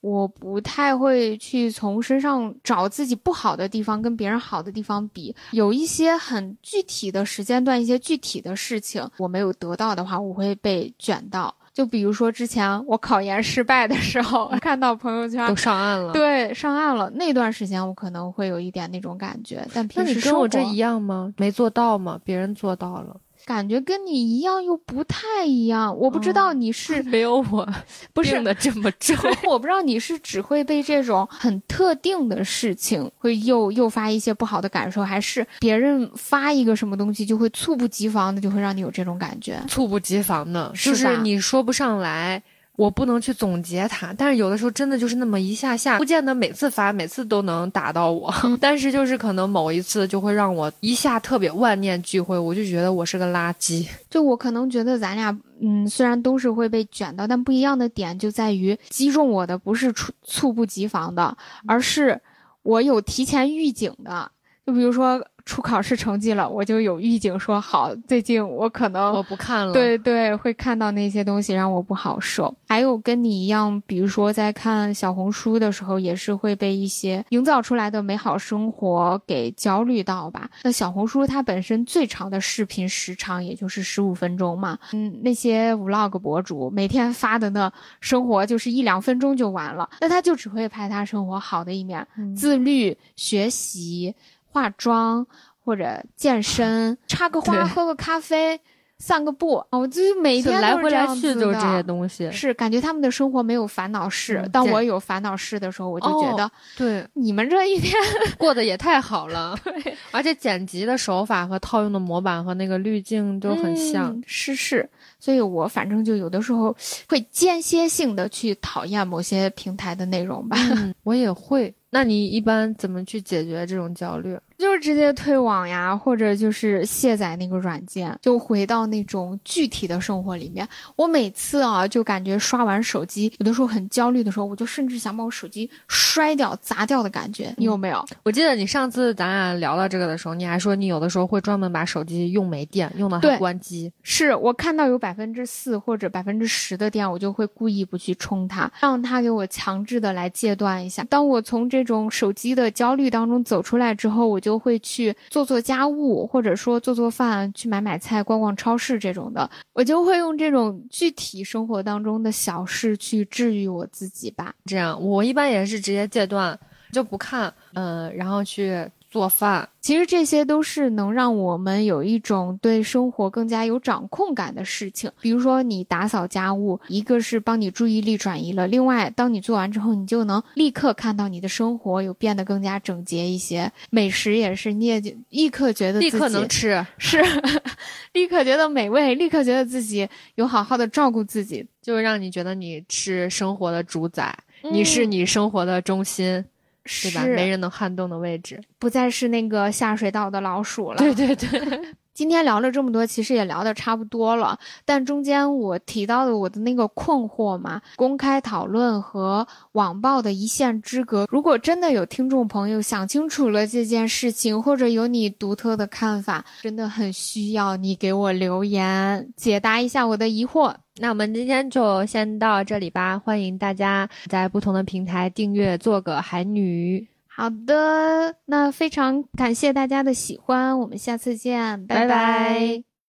我不太会去从身上找自己不好的地方跟别人好的地方比。有一些很具体的时间段，一些具体的事情我没有得到的话，我会被卷到。就比如说之前我考研失败的时候，看到朋友圈都上岸了，对，上岸了。那段时间我可能会有一点那种感觉，但平时跟我这一样吗？没做到吗？别人做到了。感觉跟你一样又不太一样，我不知道你是没有我不是的这么重，我不知道你是只会被这种很特定的事情会诱诱发一些不好的感受，还是别人发一个什么东西就会猝不及防的就会让你有这种感觉？猝不及防的，就是你说不上来。我不能去总结它，但是有的时候真的就是那么一下下，不见得每次发每次都能打到我，但是就是可能某一次就会让我一下特别万念俱灰，我就觉得我是个垃圾。就我可能觉得咱俩，嗯，虽然都是会被卷到，但不一样的点就在于击中我的不是猝猝不及防的，而是我有提前预警的。就比如说。出考试成绩了，我就有预警说好，最近我可能我不看了。对对，会看到那些东西让我不好受。还有跟你一样，比如说在看小红书的时候，也是会被一些营造出来的美好生活给焦虑到吧？那小红书它本身最长的视频时长也就是十五分钟嘛，嗯，那些 vlog 博主每天发的那生活就是一两分钟就完了，那他就只会拍他生活好的一面，自律、学习。化妆或者健身，插个花，喝个咖啡，散个步我就每天来回来去就是这些东西。是感觉他们的生活没有烦恼事。当我有烦恼事的时候，我就觉得，对你们这一天 过得也太好了。对，而且剪辑的手法和套用的模板和那个滤镜都很像。是是，所以我反正就有的时候会间歇性的去讨厌某些平台的内容吧。我也会。那你一般怎么去解决这种焦虑？就是直接退网呀，或者就是卸载那个软件，就回到那种具体的生活里面。我每次啊，就感觉刷完手机，有的时候很焦虑的时候，我就甚至想把我手机摔掉、砸掉的感觉。你有没有？我记得你上次咱俩聊到这个的时候，你还说你有的时候会专门把手机用没电，用到它关机。是我看到有百分之四或者百分之十的电，我就会故意不去充它，让它给我强制的来戒断一下。当我从这种手机的焦虑当中走出来之后，我就会去做做家务，或者说做做饭，去买买菜，逛逛超市这种的，我就会用这种具体生活当中的小事去治愈我自己吧。这样，我一般也是直接戒断，就不看，嗯，然后去。做饭，其实这些都是能让我们有一种对生活更加有掌控感的事情。比如说，你打扫家务，一个是帮你注意力转移了，另外，当你做完之后，你就能立刻看到你的生活有变得更加整洁一些。美食也是，你也立刻觉得立刻能吃，是，立刻觉得美味，立刻觉得自己有好好的照顾自己，就让你觉得你是生活的主宰，你是你生活的中心。对吧？没人能撼动的位置，不再是那个下水道的老鼠了。对对对。今天聊了这么多，其实也聊得差不多了。但中间我提到的我的那个困惑嘛，公开讨论和网暴的一线之隔。如果真的有听众朋友想清楚了这件事情，或者有你独特的看法，真的很需要你给我留言，解答一下我的疑惑。那我们今天就先到这里吧。欢迎大家在不同的平台订阅，做个海女。好的，那非常感谢大家的喜欢，我们下次见，拜拜。